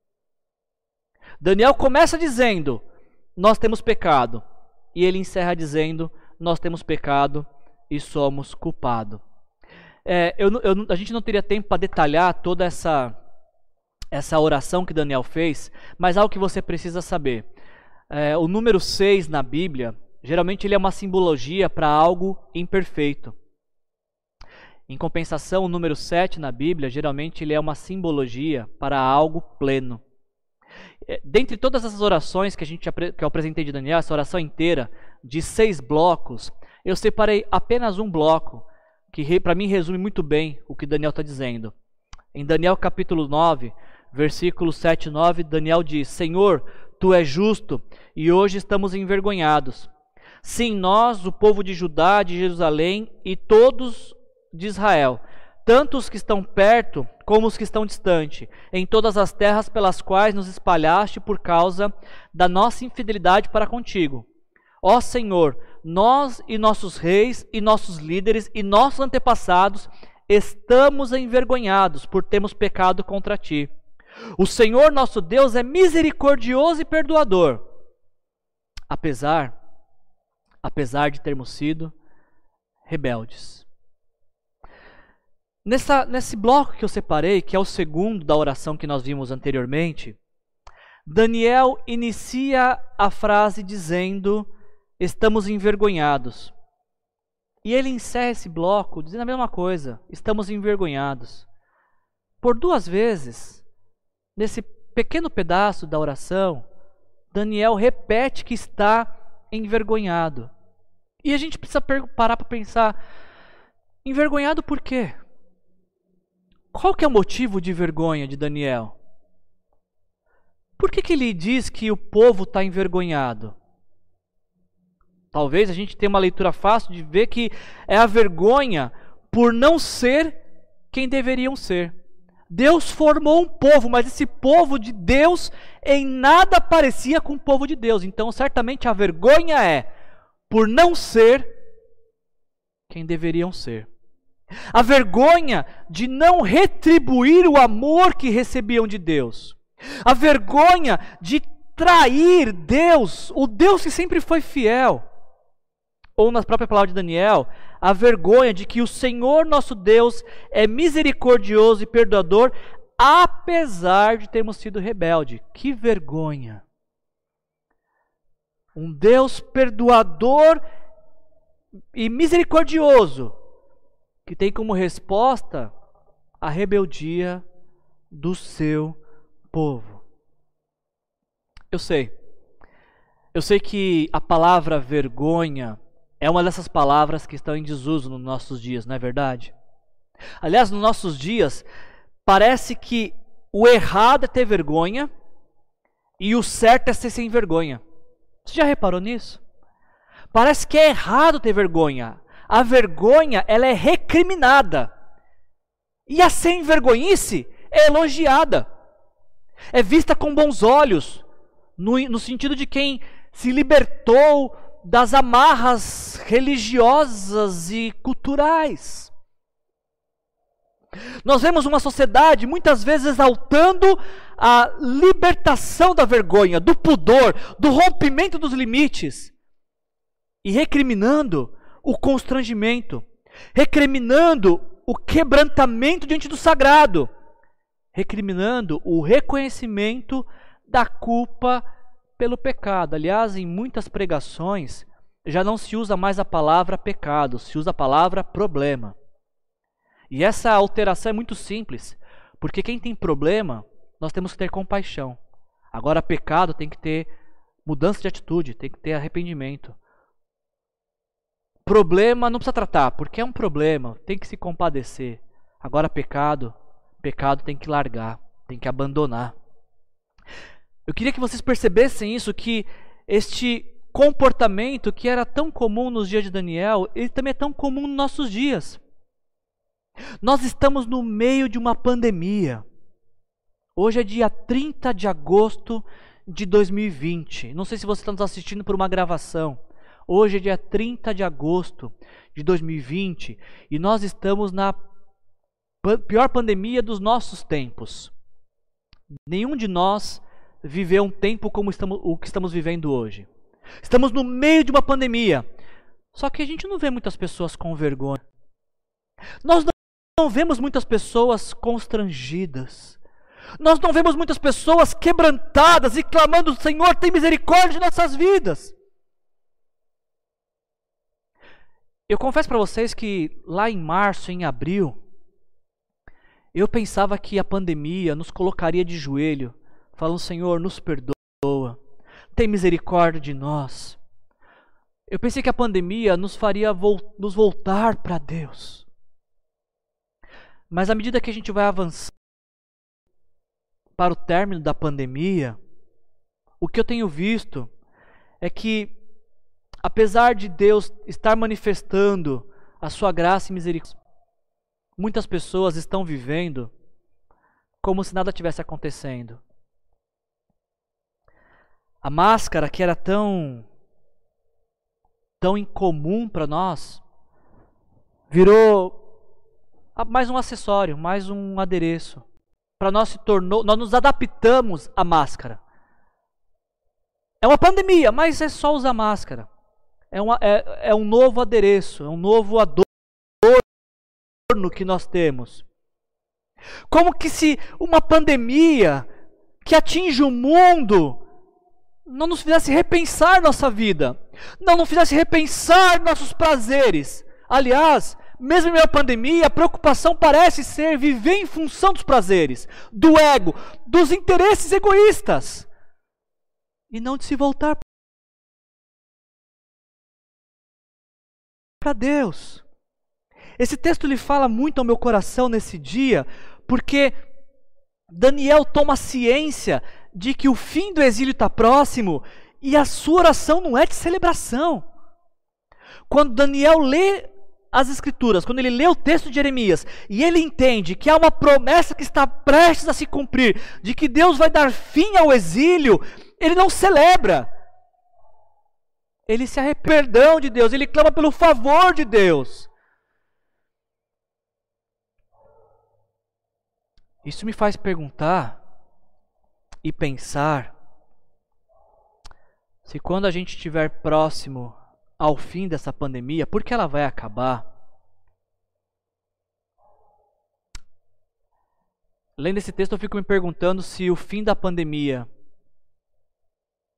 Daniel começa dizendo: Nós temos pecado. E ele encerra dizendo: Nós temos pecado e somos culpados. É, eu, eu, a gente não teria tempo para detalhar toda essa, essa oração que Daniel fez, mas algo que você precisa saber. É, o número 6 na Bíblia Geralmente ele é uma simbologia para algo imperfeito. Em compensação, o número 7 na Bíblia, geralmente ele é uma simbologia para algo pleno. É, dentre todas essas orações que, a gente, que eu apresentei de Daniel, essa oração inteira, de seis blocos, eu separei apenas um bloco, que para mim resume muito bem o que Daniel está dizendo. Em Daniel capítulo 9, versículos 7 e 9, Daniel diz: Senhor, tu és justo e hoje estamos envergonhados Sim, nós, o povo de Judá, de Jerusalém e todos de Israel, tanto os que estão perto como os que estão distante, em todas as terras pelas quais nos espalhaste por causa da nossa infidelidade para contigo. Ó Senhor, nós e nossos reis e nossos líderes e nossos antepassados estamos envergonhados por termos pecado contra ti. O Senhor nosso Deus é misericordioso e perdoador. Apesar apesar de termos sido rebeldes. Nessa, nesse bloco que eu separei, que é o segundo da oração que nós vimos anteriormente, Daniel inicia a frase dizendo: Estamos envergonhados. E ele encerra esse bloco dizendo a mesma coisa: Estamos envergonhados. Por duas vezes, nesse pequeno pedaço da oração, Daniel repete que está envergonhado. E a gente precisa parar para pensar: envergonhado por quê? Qual que é o motivo de vergonha de Daniel? Por que, que ele diz que o povo está envergonhado? Talvez a gente tenha uma leitura fácil de ver que é a vergonha por não ser quem deveriam ser. Deus formou um povo, mas esse povo de Deus em nada parecia com o povo de Deus. Então, certamente a vergonha é por não ser quem deveriam ser. A vergonha de não retribuir o amor que recebiam de Deus. A vergonha de trair Deus, o Deus que sempre foi fiel. Ou na própria palavra de Daniel, a vergonha de que o Senhor nosso Deus é misericordioso e perdoador, apesar de termos sido rebelde. Que vergonha! Um Deus perdoador e misericordioso, que tem como resposta a rebeldia do seu povo. Eu sei, eu sei que a palavra vergonha é uma dessas palavras que estão em desuso nos nossos dias, não é verdade? Aliás, nos nossos dias, parece que o errado é ter vergonha e o certo é ser sem vergonha. Você já reparou nisso? Parece que é errado ter vergonha. A vergonha, ela é recriminada. E a sem vergonhice é elogiada. É vista com bons olhos, no, no sentido de quem se libertou das amarras religiosas e culturais. Nós vemos uma sociedade muitas vezes exaltando a libertação da vergonha, do pudor, do rompimento dos limites e recriminando o constrangimento, recriminando o quebrantamento diante do sagrado, recriminando o reconhecimento da culpa pelo pecado. Aliás, em muitas pregações já não se usa mais a palavra pecado, se usa a palavra problema. E essa alteração é muito simples, porque quem tem problema, nós temos que ter compaixão. Agora, pecado tem que ter mudança de atitude, tem que ter arrependimento. Problema não precisa tratar, porque é um problema, tem que se compadecer. Agora, pecado, pecado tem que largar, tem que abandonar. Eu queria que vocês percebessem isso, que este comportamento que era tão comum nos dias de Daniel, ele também é tão comum nos nossos dias. Nós estamos no meio de uma pandemia. Hoje é dia 30 de agosto de 2020. Não sei se você está nos assistindo por uma gravação. Hoje é dia 30 de agosto de 2020 e nós estamos na pior pandemia dos nossos tempos. Nenhum de nós viveu um tempo como estamos, o que estamos vivendo hoje. Estamos no meio de uma pandemia. Só que a gente não vê muitas pessoas com vergonha. Nós não vemos muitas pessoas constrangidas. Nós não vemos muitas pessoas quebrantadas e clamando: Senhor, tem misericórdia de nossas vidas. Eu confesso para vocês que lá em março, em abril, eu pensava que a pandemia nos colocaria de joelho, falando: Senhor, nos perdoa, tem misericórdia de nós. Eu pensei que a pandemia nos faria nos voltar para Deus. Mas à medida que a gente vai avançando para o término da pandemia, o que eu tenho visto é que, apesar de Deus estar manifestando a sua graça e misericórdia, muitas pessoas estão vivendo como se nada tivesse acontecendo. A máscara que era tão tão incomum para nós virou mais um acessório, mais um adereço. Para nós se tornou, nós nos adaptamos à máscara. É uma pandemia, mas é só usar máscara. É, uma, é, é um novo adereço, é um novo adorno que nós temos. Como que se uma pandemia que atinge o mundo não nos fizesse repensar nossa vida, não nos fizesse repensar nossos prazeres. Aliás, mesmo em meio à pandemia, a preocupação parece ser viver em função dos prazeres, do ego, dos interesses egoístas, e não de se voltar para Deus. Esse texto lhe fala muito ao meu coração nesse dia, porque Daniel toma ciência de que o fim do exílio está próximo e a sua oração não é de celebração. Quando Daniel lê as Escrituras, quando ele lê o texto de Jeremias e ele entende que há uma promessa que está prestes a se cumprir, de que Deus vai dar fim ao exílio, ele não celebra. Ele se arrepende perdão de Deus, ele clama pelo favor de Deus. Isso me faz perguntar e pensar se quando a gente estiver próximo ao fim dessa pandemia, porque ela vai acabar. Lendo esse texto, eu fico me perguntando se o fim da pandemia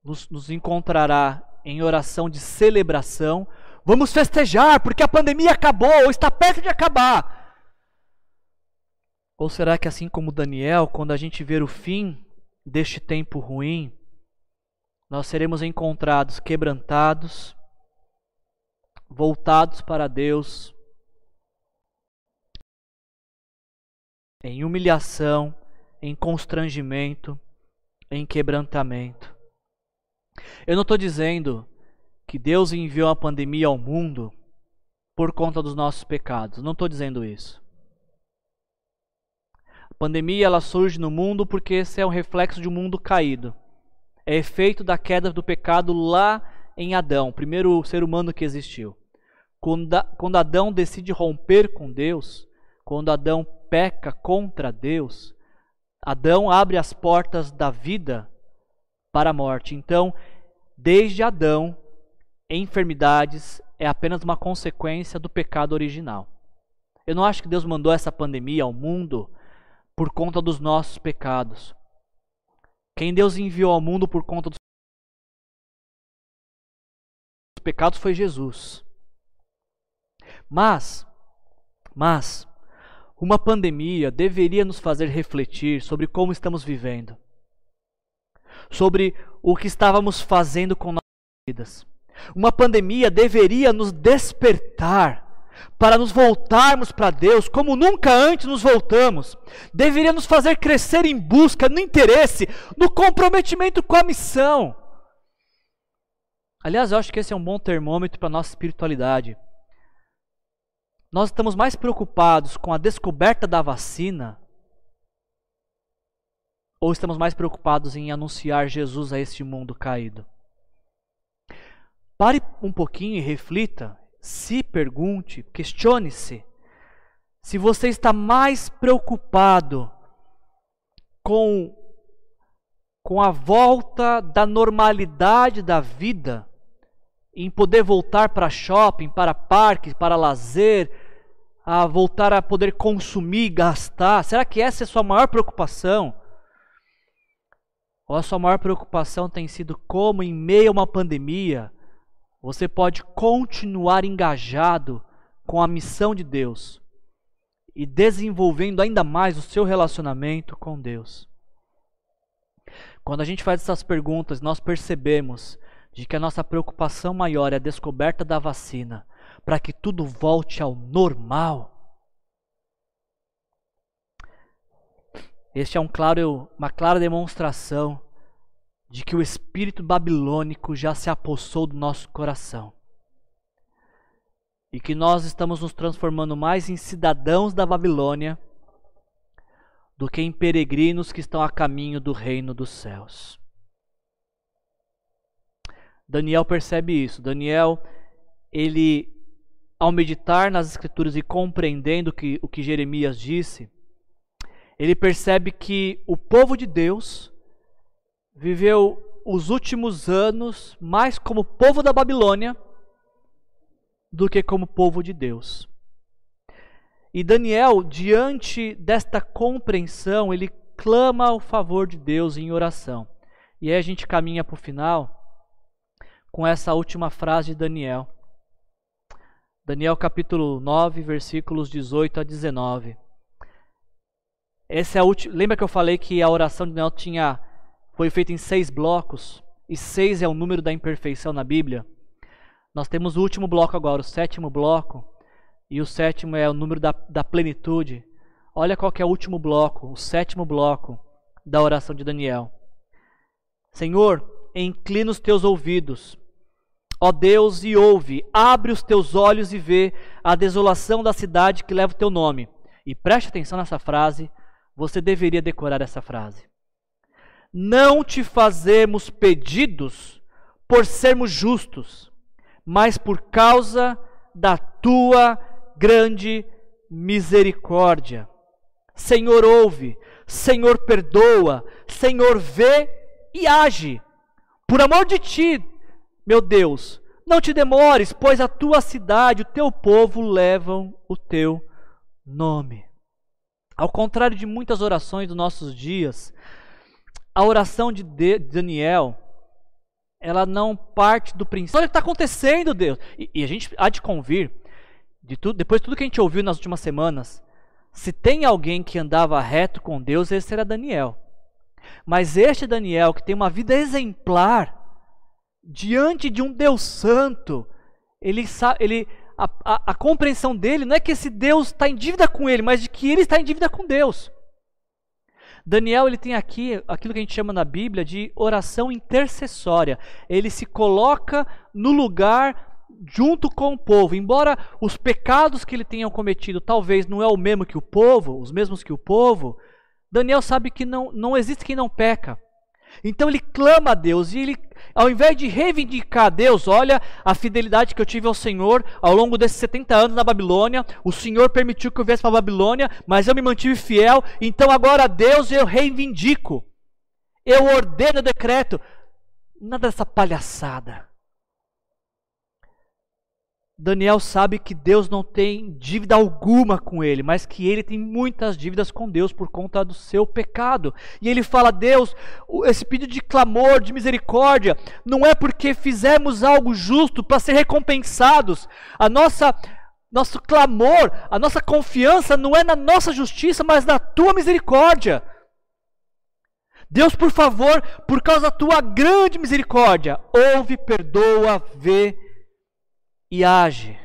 nos, nos encontrará em oração de celebração. Vamos festejar, porque a pandemia acabou, ou está perto de acabar. Ou será que, assim como Daniel, quando a gente ver o fim deste tempo ruim, nós seremos encontrados quebrantados, voltados para Deus, em humilhação, em constrangimento, em quebrantamento. Eu não estou dizendo que Deus enviou a pandemia ao mundo por conta dos nossos pecados. Não estou dizendo isso. A pandemia ela surge no mundo porque esse é um reflexo de um mundo caído. É efeito da queda do pecado lá em Adão, primeiro ser humano que existiu. Quando, quando Adão decide romper com Deus, quando Adão peca contra Deus, Adão abre as portas da vida para a morte. Então, desde Adão, enfermidades é apenas uma consequência do pecado original. Eu não acho que Deus mandou essa pandemia ao mundo por conta dos nossos pecados. Quem Deus enviou ao mundo por conta dos pecados foi Jesus. Mas, mas, uma pandemia deveria nos fazer refletir sobre como estamos vivendo, sobre o que estávamos fazendo com nossas vidas. Uma pandemia deveria nos despertar para nos voltarmos para Deus como nunca antes nos voltamos. Deveria nos fazer crescer em busca, no interesse, no comprometimento com a missão. Aliás, eu acho que esse é um bom termômetro para a nossa espiritualidade. Nós estamos mais preocupados com a descoberta da vacina ou estamos mais preocupados em anunciar Jesus a este mundo caído? Pare um pouquinho e reflita, se pergunte, questione-se. Se você está mais preocupado com, com a volta da normalidade da vida, em poder voltar para shopping, para parque, para lazer, a voltar a poder consumir, gastar? Será que essa é a sua maior preocupação? Ou a sua maior preocupação tem sido como, em meio a uma pandemia, você pode continuar engajado com a missão de Deus e desenvolvendo ainda mais o seu relacionamento com Deus. Quando a gente faz essas perguntas, nós percebemos de que a nossa preocupação maior é a descoberta da vacina, para que tudo volte ao normal. Este é um claro, uma clara demonstração de que o espírito babilônico já se apossou do nosso coração. E que nós estamos nos transformando mais em cidadãos da Babilônia do que em peregrinos que estão a caminho do reino dos céus. Daniel percebe isso. Daniel, ele, ao meditar nas Escrituras e compreendendo que, o que Jeremias disse, ele percebe que o povo de Deus viveu os últimos anos mais como povo da Babilônia do que como povo de Deus. E Daniel, diante desta compreensão, ele clama o favor de Deus em oração. E aí a gente caminha para o final com essa última frase de Daniel. Daniel capítulo 9, versículos 18 a 19. Essa é a última. Lembra que eu falei que a oração de Daniel tinha foi feita em seis blocos, e seis é o número da imperfeição na Bíblia. Nós temos o último bloco agora, o sétimo bloco, e o sétimo é o número da, da plenitude. Olha qual que é o último bloco, o sétimo bloco da oração de Daniel. Senhor, inclina os teus ouvidos, ó Deus, e ouve, abre os teus olhos e vê a desolação da cidade que leva o teu nome. E preste atenção nessa frase, você deveria decorar essa frase não te fazemos pedidos por sermos justos, mas por causa da tua grande misericórdia. Senhor, ouve, Senhor, perdoa, Senhor, vê e age. Por amor de ti, meu Deus, não te demores, pois a tua cidade, o teu povo levam o teu nome. Ao contrário de muitas orações dos nossos dias, a oração de Daniel, ela não parte do princípio. Olha o que está acontecendo, Deus. E, e, a gente há de convir, de tudo, depois de tudo que a gente ouviu nas últimas semanas, se tem alguém que andava reto com Deus, esse era Daniel. Mas este Daniel, que tem uma vida exemplar, diante de um Deus santo, ele, ele a, a, a compreensão dele não é que esse Deus está em dívida com ele, mas de que ele está em dívida com Deus. Daniel ele tem aqui aquilo que a gente chama na Bíblia de oração intercessória. Ele se coloca no lugar junto com o povo. Embora os pecados que ele tenha cometido talvez não é o mesmo que o povo, os mesmos que o povo, Daniel sabe que não, não existe quem não peca. Então ele clama a Deus e ele, ao invés de reivindicar a Deus, olha a fidelidade que eu tive ao Senhor ao longo desses 70 anos na Babilônia, o Senhor permitiu que eu viesse para a Babilônia, mas eu me mantive fiel, então agora a Deus eu reivindico, eu ordeno o decreto, nada dessa palhaçada. Daniel sabe que Deus não tem dívida alguma com ele, mas que ele tem muitas dívidas com Deus por conta do seu pecado. E ele fala: Deus, esse pedido de clamor, de misericórdia, não é porque fizemos algo justo para ser recompensados. A nossa nosso clamor, a nossa confiança não é na nossa justiça, mas na tua misericórdia. Deus, por favor, por causa da tua grande misericórdia, ouve, perdoa, vê e age.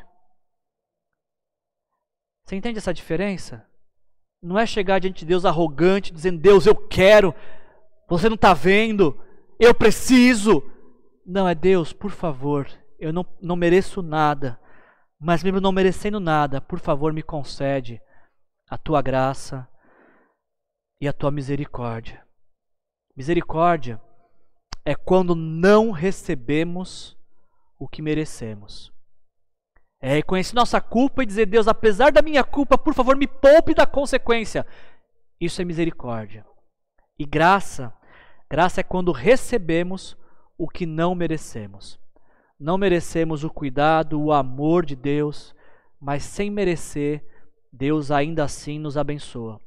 Você entende essa diferença? Não é chegar diante de Deus arrogante, dizendo: Deus, eu quero, você não está vendo, eu preciso. Não, é Deus, por favor, eu não, não mereço nada, mas mesmo não merecendo nada, por favor, me concede a tua graça e a tua misericórdia. Misericórdia é quando não recebemos o que merecemos. É reconhecer nossa culpa e dizer: Deus, apesar da minha culpa, por favor, me poupe da consequência. Isso é misericórdia. E graça, graça é quando recebemos o que não merecemos. Não merecemos o cuidado, o amor de Deus, mas sem merecer, Deus ainda assim nos abençoa.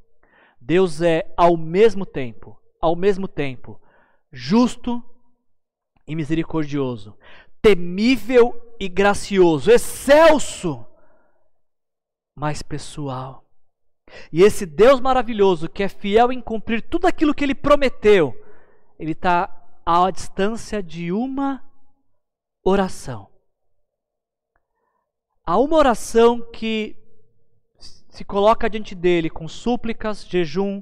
Deus é ao mesmo tempo, ao mesmo tempo, justo e misericordioso temível e gracioso, excelso, mas pessoal. E esse Deus maravilhoso, que é fiel em cumprir tudo aquilo que ele prometeu, ele está à distância de uma oração. Há uma oração que se coloca diante dele com súplicas, jejum,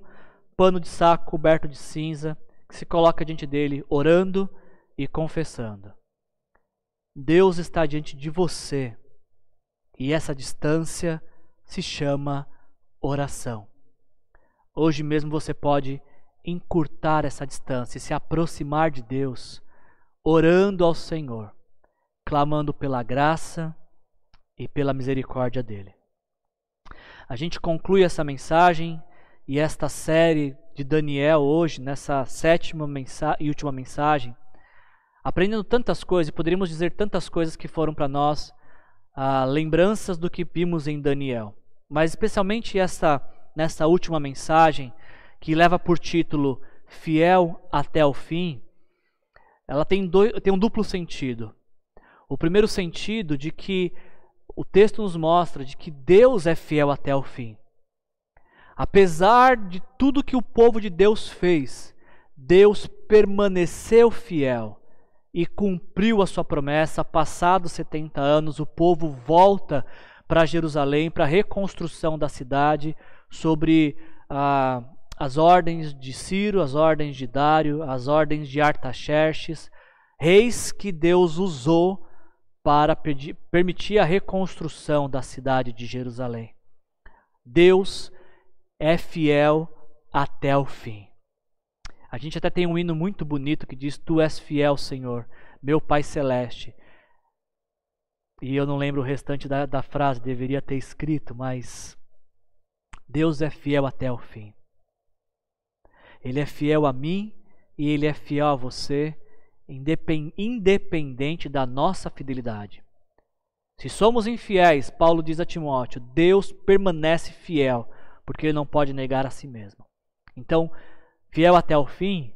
pano de saco coberto de cinza, que se coloca diante dele orando e confessando. Deus está diante de você e essa distância se chama oração. Hoje mesmo você pode encurtar essa distância e se aproximar de Deus, orando ao Senhor, clamando pela graça e pela misericórdia dele. A gente conclui essa mensagem e esta série de Daniel hoje, nessa sétima e última mensagem aprendendo tantas coisas, e poderíamos dizer tantas coisas que foram para nós ah, lembranças do que vimos em Daniel. Mas especialmente essa, nessa última mensagem, que leva por título Fiel até o fim, ela tem, dois, tem um duplo sentido. O primeiro sentido de que o texto nos mostra de que Deus é fiel até o fim. Apesar de tudo que o povo de Deus fez, Deus permaneceu fiel e cumpriu a sua promessa. Passados 70 anos, o povo volta para Jerusalém para a reconstrução da cidade sobre ah, as ordens de Ciro, as ordens de Dário, as ordens de Artaxerxes, reis que Deus usou para pedir, permitir a reconstrução da cidade de Jerusalém. Deus é fiel até o fim. A gente até tem um hino muito bonito que diz: Tu és fiel, Senhor, meu Pai Celeste. E eu não lembro o restante da, da frase, deveria ter escrito, mas Deus é fiel até o fim. Ele é fiel a mim e ele é fiel a você, independente da nossa fidelidade. Se somos infiéis, Paulo diz a Timóteo, Deus permanece fiel, porque ele não pode negar a si mesmo. Então, fiel até o fim,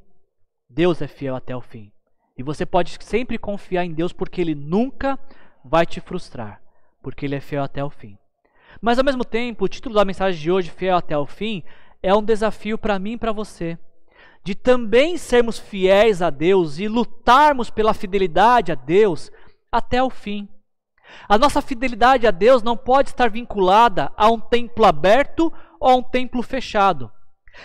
Deus é fiel até o fim. E você pode sempre confiar em Deus porque Ele nunca vai te frustrar, porque Ele é fiel até o fim. Mas ao mesmo tempo, o título da mensagem de hoje, Fiel até o fim, é um desafio para mim e para você. De também sermos fiéis a Deus e lutarmos pela fidelidade a Deus até o fim. A nossa fidelidade a Deus não pode estar vinculada a um templo aberto ou a um templo fechado.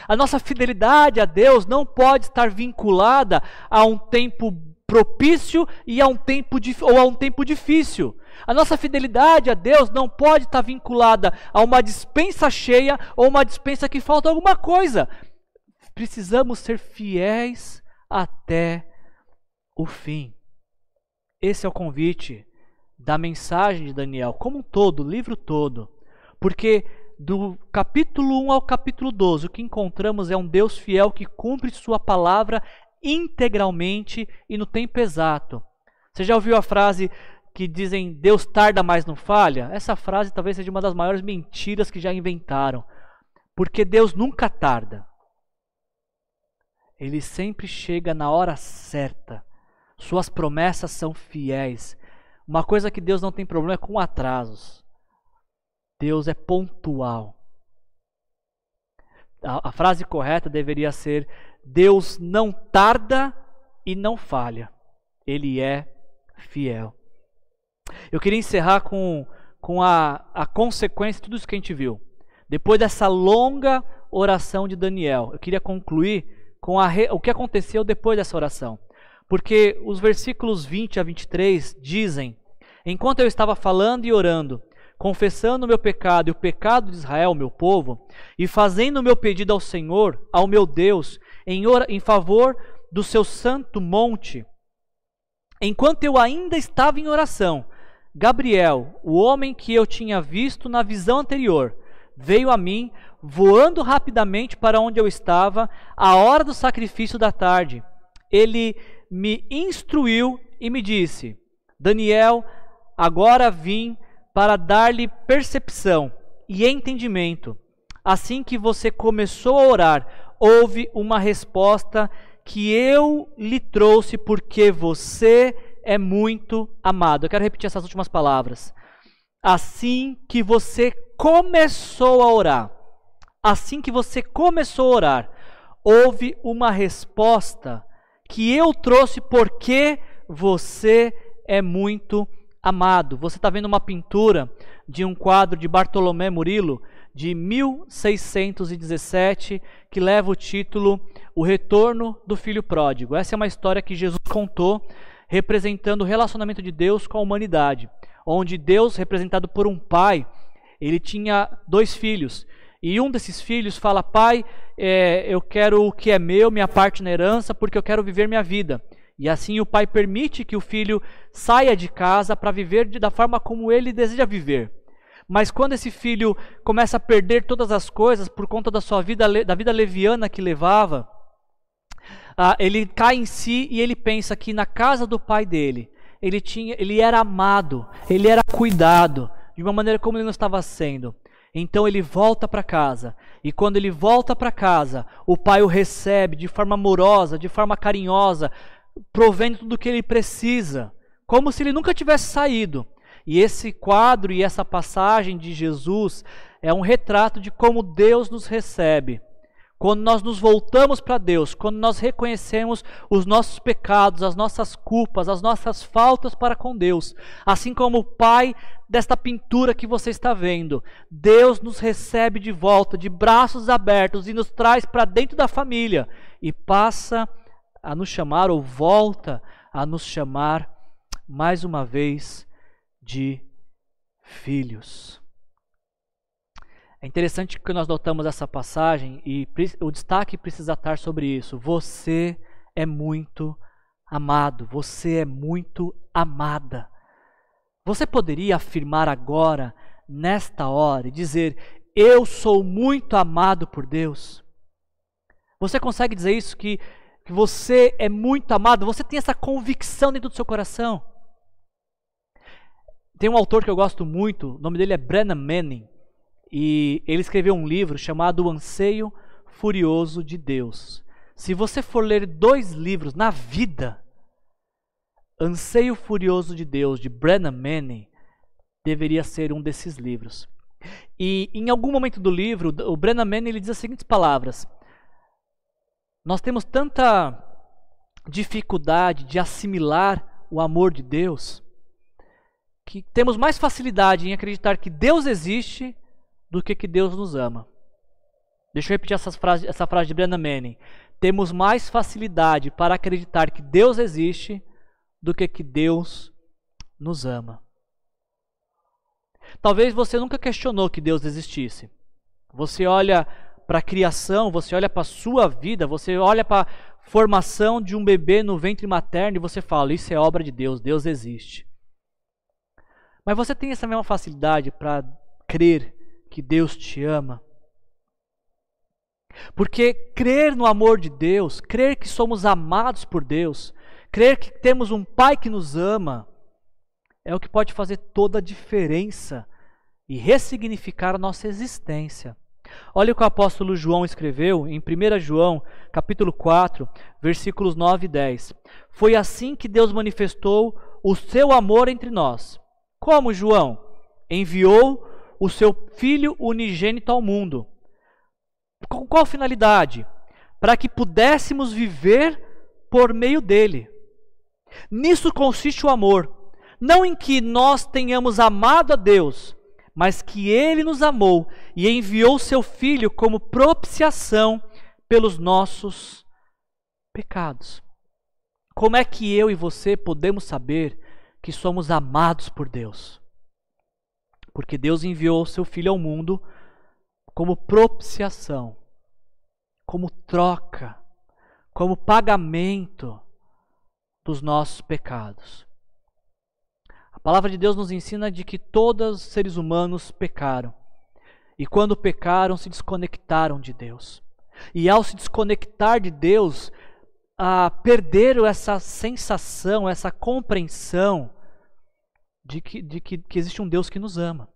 A nossa fidelidade a Deus não pode estar vinculada a um tempo propício e a um tempo ou a um tempo difícil. A nossa fidelidade a Deus não pode estar vinculada a uma dispensa cheia ou uma dispensa que falta alguma coisa. Precisamos ser fiéis até o fim. Esse é o convite da mensagem de Daniel, como um todo, o livro todo. Porque do capítulo 1 ao capítulo 12, o que encontramos é um Deus fiel que cumpre sua palavra integralmente e no tempo exato. Você já ouviu a frase que dizem Deus tarda, mas não falha? Essa frase talvez seja uma das maiores mentiras que já inventaram. Porque Deus nunca tarda. Ele sempre chega na hora certa. Suas promessas são fiéis. Uma coisa que Deus não tem problema é com atrasos. Deus é pontual. A, a frase correta deveria ser: Deus não tarda e não falha. Ele é fiel. Eu queria encerrar com, com a, a consequência de tudo isso que a gente viu. Depois dessa longa oração de Daniel, eu queria concluir com a, o que aconteceu depois dessa oração. Porque os versículos 20 a 23 dizem: Enquanto eu estava falando e orando, confessando o meu pecado e o pecado de Israel, meu povo, e fazendo o meu pedido ao Senhor, ao meu Deus, em, em favor do seu santo monte, enquanto eu ainda estava em oração, Gabriel, o homem que eu tinha visto na visão anterior, veio a mim, voando rapidamente para onde eu estava, à hora do sacrifício da tarde. Ele me instruiu e me disse: Daniel, agora vim para dar-lhe percepção e entendimento. Assim que você começou a orar, houve uma resposta que eu lhe trouxe porque você é muito amado. Eu quero repetir essas últimas palavras. Assim que você começou a orar, assim que você começou a orar, houve uma resposta que eu trouxe porque você é muito amado. Você está vendo uma pintura de um quadro de Bartolomé Murilo de 1617 que leva o título O Retorno do Filho Pródigo. Essa é uma história que Jesus contou representando o relacionamento de Deus com a humanidade, onde Deus, representado por um pai, ele tinha dois filhos. E um desses filhos fala: Pai, é, eu quero o que é meu, minha parte na herança, porque eu quero viver minha vida. E assim o pai permite que o filho saia de casa para viver da forma como ele deseja viver. Mas quando esse filho começa a perder todas as coisas por conta da sua vida, da vida leviana que levava, ah, ele cai em si e ele pensa que na casa do pai dele, ele, tinha, ele era amado, ele era cuidado, de uma maneira como ele não estava sendo. Então ele volta para casa. E quando ele volta para casa, o pai o recebe de forma amorosa, de forma carinhosa, provendo tudo o que ele precisa, como se ele nunca tivesse saído. E esse quadro e essa passagem de Jesus é um retrato de como Deus nos recebe. Quando nós nos voltamos para Deus, quando nós reconhecemos os nossos pecados, as nossas culpas, as nossas faltas para com Deus, assim como o Pai desta pintura que você está vendo, Deus nos recebe de volta, de braços abertos e nos traz para dentro da família e passa a nos chamar, ou volta a nos chamar mais uma vez de filhos. É interessante que nós notamos essa passagem e o destaque precisa estar sobre isso. Você é muito amado, você é muito amada. Você poderia afirmar agora, nesta hora, e dizer: Eu sou muito amado por Deus? Você consegue dizer isso? Que, que você é muito amado? Você tem essa convicção dentro do seu coração? Tem um autor que eu gosto muito, o nome dele é Brennan Manning. E ele escreveu um livro chamado O Anseio Furioso de Deus. Se você for ler dois livros na vida, Anseio Furioso de Deus, de Brennan Manning, deveria ser um desses livros. E em algum momento do livro, o Brennan Manning ele diz as seguintes palavras: Nós temos tanta dificuldade de assimilar o amor de Deus que temos mais facilidade em acreditar que Deus existe do que que Deus nos ama. Deixa eu repetir essa frase, essa frase de Brenda Manning. Temos mais facilidade para acreditar que Deus existe do que que Deus nos ama. Talvez você nunca questionou que Deus existisse. Você olha para a criação, você olha para a sua vida, você olha para a formação de um bebê no ventre materno e você fala: Isso é obra de Deus, Deus existe. Mas você tem essa mesma facilidade para crer que Deus te ama? Porque crer no amor de Deus, crer que somos amados por Deus, crer que temos um Pai que nos ama, é o que pode fazer toda a diferença e ressignificar a nossa existência. Olha o que o apóstolo João escreveu em 1 João, capítulo 4, versículos 9 e 10. Foi assim que Deus manifestou o seu amor entre nós. Como João enviou o seu filho unigênito ao mundo. Com qual finalidade? Para que pudéssemos viver por meio dele. Nisso consiste o amor, não em que nós tenhamos amado a Deus, mas que ele nos amou e enviou seu filho como propiciação pelos nossos pecados. Como é que eu e você podemos saber que somos amados por Deus? Porque Deus enviou seu filho ao mundo como propiciação, como troca, como pagamento dos nossos pecados. A palavra de Deus nos ensina de que todos os seres humanos pecaram. E quando pecaram, se desconectaram de Deus. E ao se desconectar de Deus, ah, perderam essa sensação, essa compreensão de, que, de que, que existe um Deus que nos ama.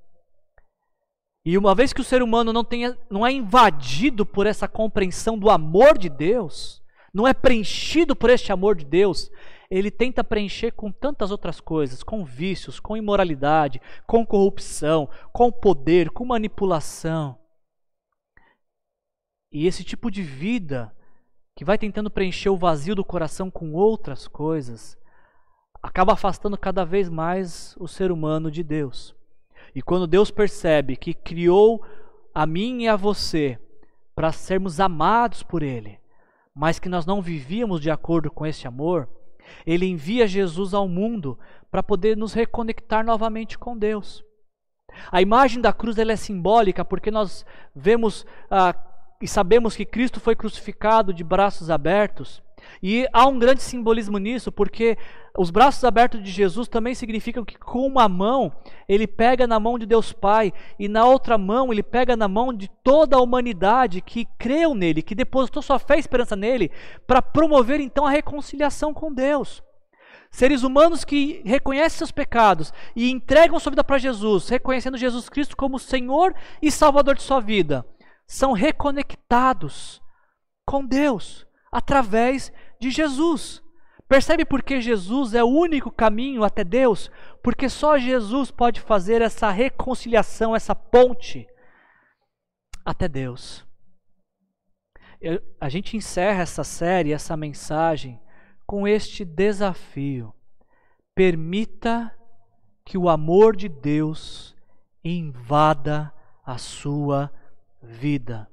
E uma vez que o ser humano não, tenha, não é invadido por essa compreensão do amor de Deus, não é preenchido por este amor de Deus, ele tenta preencher com tantas outras coisas, com vícios, com imoralidade, com corrupção, com poder, com manipulação. E esse tipo de vida que vai tentando preencher o vazio do coração com outras coisas, acaba afastando cada vez mais o ser humano de Deus. E quando Deus percebe que criou a mim e a você para sermos amados por Ele, mas que nós não vivíamos de acordo com esse amor, ele envia Jesus ao mundo para poder nos reconectar novamente com Deus. A imagem da cruz ela é simbólica porque nós vemos ah, e sabemos que Cristo foi crucificado de braços abertos. E há um grande simbolismo nisso, porque os braços abertos de Jesus também significam que com uma mão ele pega na mão de Deus Pai e na outra mão ele pega na mão de toda a humanidade que creu nele, que depositou sua fé e esperança nele, para promover então a reconciliação com Deus. Seres humanos que reconhecem seus pecados e entregam sua vida para Jesus, reconhecendo Jesus Cristo como Senhor e Salvador de sua vida, são reconectados com Deus através de Jesus. Percebe por que Jesus é o único caminho até Deus? Porque só Jesus pode fazer essa reconciliação, essa ponte até Deus. Eu, a gente encerra essa série, essa mensagem, com este desafio. Permita que o amor de Deus invada a sua vida.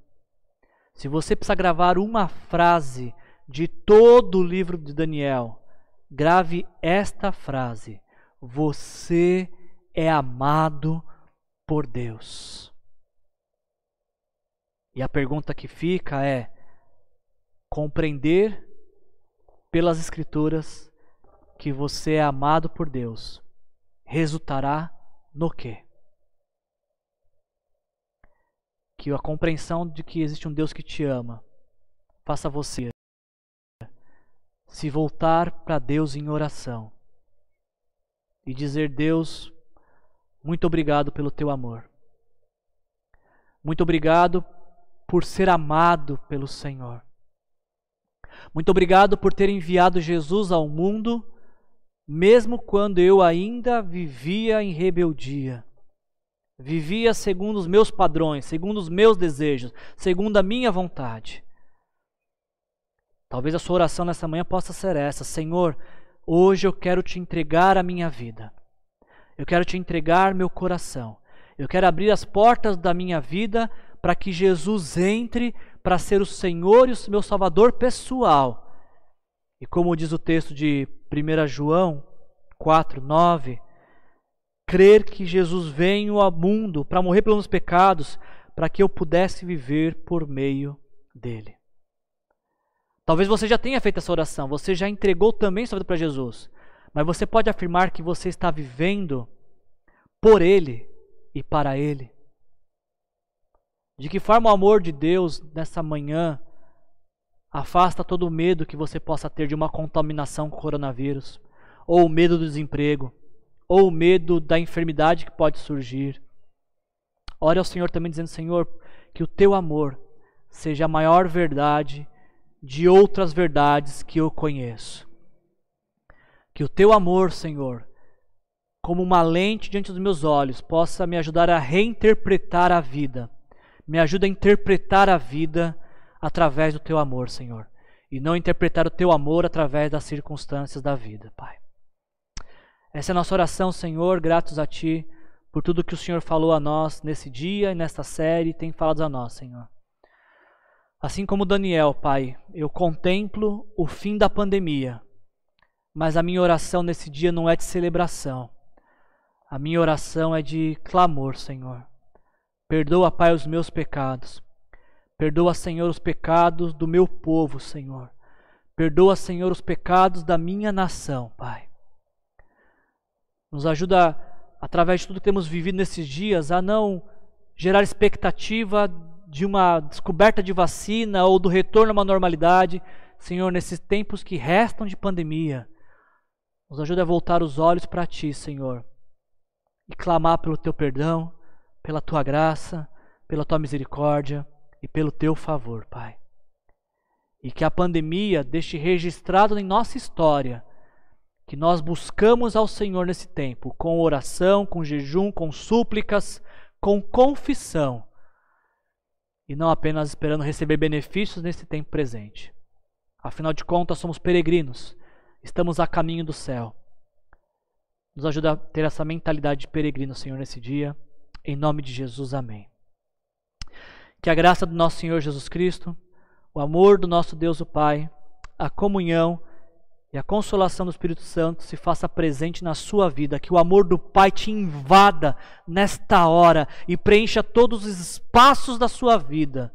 Se você precisa gravar uma frase de todo o livro de Daniel, grave esta frase: Você é amado por Deus. E a pergunta que fica é: compreender pelas Escrituras que você é amado por Deus resultará no quê? Que a compreensão de que existe um Deus que te ama faça você se voltar para Deus em oração e dizer: Deus, muito obrigado pelo teu amor. Muito obrigado por ser amado pelo Senhor. Muito obrigado por ter enviado Jesus ao mundo, mesmo quando eu ainda vivia em rebeldia. Vivia segundo os meus padrões, segundo os meus desejos, segundo a minha vontade. Talvez a sua oração nessa manhã possa ser essa: Senhor, hoje eu quero te entregar a minha vida. Eu quero te entregar meu coração. Eu quero abrir as portas da minha vida para que Jesus entre para ser o Senhor e o meu Salvador pessoal. E como diz o texto de 1 João 4, 9, crer que Jesus veio ao mundo para morrer pelos meus pecados, para que eu pudesse viver por meio dele. Talvez você já tenha feito essa oração, você já entregou também sua vida para Jesus, mas você pode afirmar que você está vivendo por Ele e para Ele. De que forma o amor de Deus nessa manhã afasta todo o medo que você possa ter de uma contaminação com o coronavírus, ou o medo do desemprego, ou o medo da enfermidade que pode surgir. Ore ao Senhor também dizendo: Senhor, que o teu amor seja a maior verdade de outras verdades que eu conheço. Que o teu amor, Senhor, como uma lente diante dos meus olhos, possa me ajudar a reinterpretar a vida. Me ajuda a interpretar a vida através do teu amor, Senhor. E não interpretar o teu amor através das circunstâncias da vida, Pai. Essa é a nossa oração, Senhor, gratos a Ti por tudo que o Senhor falou a nós nesse dia e nesta série, tem falado a nós, Senhor. Assim como Daniel, Pai, eu contemplo o fim da pandemia, mas a minha oração nesse dia não é de celebração. A minha oração é de clamor, Senhor. Perdoa, Pai, os meus pecados. Perdoa, Senhor, os pecados do meu povo, Senhor. Perdoa, Senhor, os pecados da minha nação, Pai. Nos ajuda, através de tudo que temos vivido nesses dias, a não gerar expectativa de uma descoberta de vacina ou do retorno a uma normalidade. Senhor, nesses tempos que restam de pandemia, nos ajuda a voltar os olhos para Ti, Senhor, e clamar pelo Teu perdão, pela Tua graça, pela Tua misericórdia e pelo Teu favor, Pai. E que a pandemia deixe registrado em nossa história que nós buscamos ao Senhor nesse tempo, com oração, com jejum, com súplicas, com confissão, e não apenas esperando receber benefícios nesse tempo presente. Afinal de contas, somos peregrinos, estamos a caminho do céu. Nos ajuda a ter essa mentalidade de peregrino, Senhor, nesse dia. Em nome de Jesus, amém. Que a graça do nosso Senhor Jesus Cristo, o amor do nosso Deus o Pai, a comunhão e a consolação do Espírito Santo se faça presente na sua vida, que o amor do Pai te invada nesta hora e preencha todos os espaços da sua vida.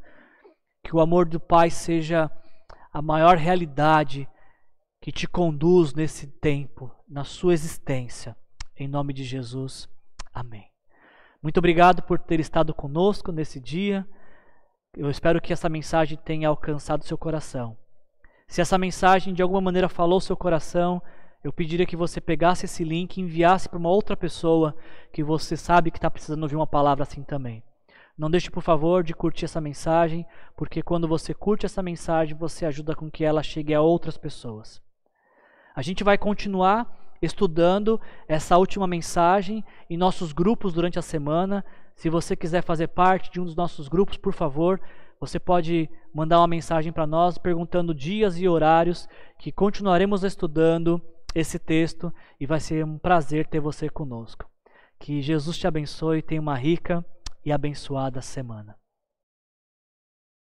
Que o amor do Pai seja a maior realidade que te conduz nesse tempo, na sua existência. Em nome de Jesus. Amém. Muito obrigado por ter estado conosco nesse dia. Eu espero que essa mensagem tenha alcançado seu coração. Se essa mensagem de alguma maneira falou seu coração, eu pediria que você pegasse esse link e enviasse para uma outra pessoa que você sabe que está precisando ouvir uma palavra assim também. Não deixe, por favor, de curtir essa mensagem, porque quando você curte essa mensagem, você ajuda com que ela chegue a outras pessoas. A gente vai continuar estudando essa última mensagem em nossos grupos durante a semana. Se você quiser fazer parte de um dos nossos grupos, por favor, você pode mandar uma mensagem para nós perguntando dias e horários que continuaremos estudando esse texto e vai ser um prazer ter você conosco. Que Jesus te abençoe e tenha uma rica e abençoada semana.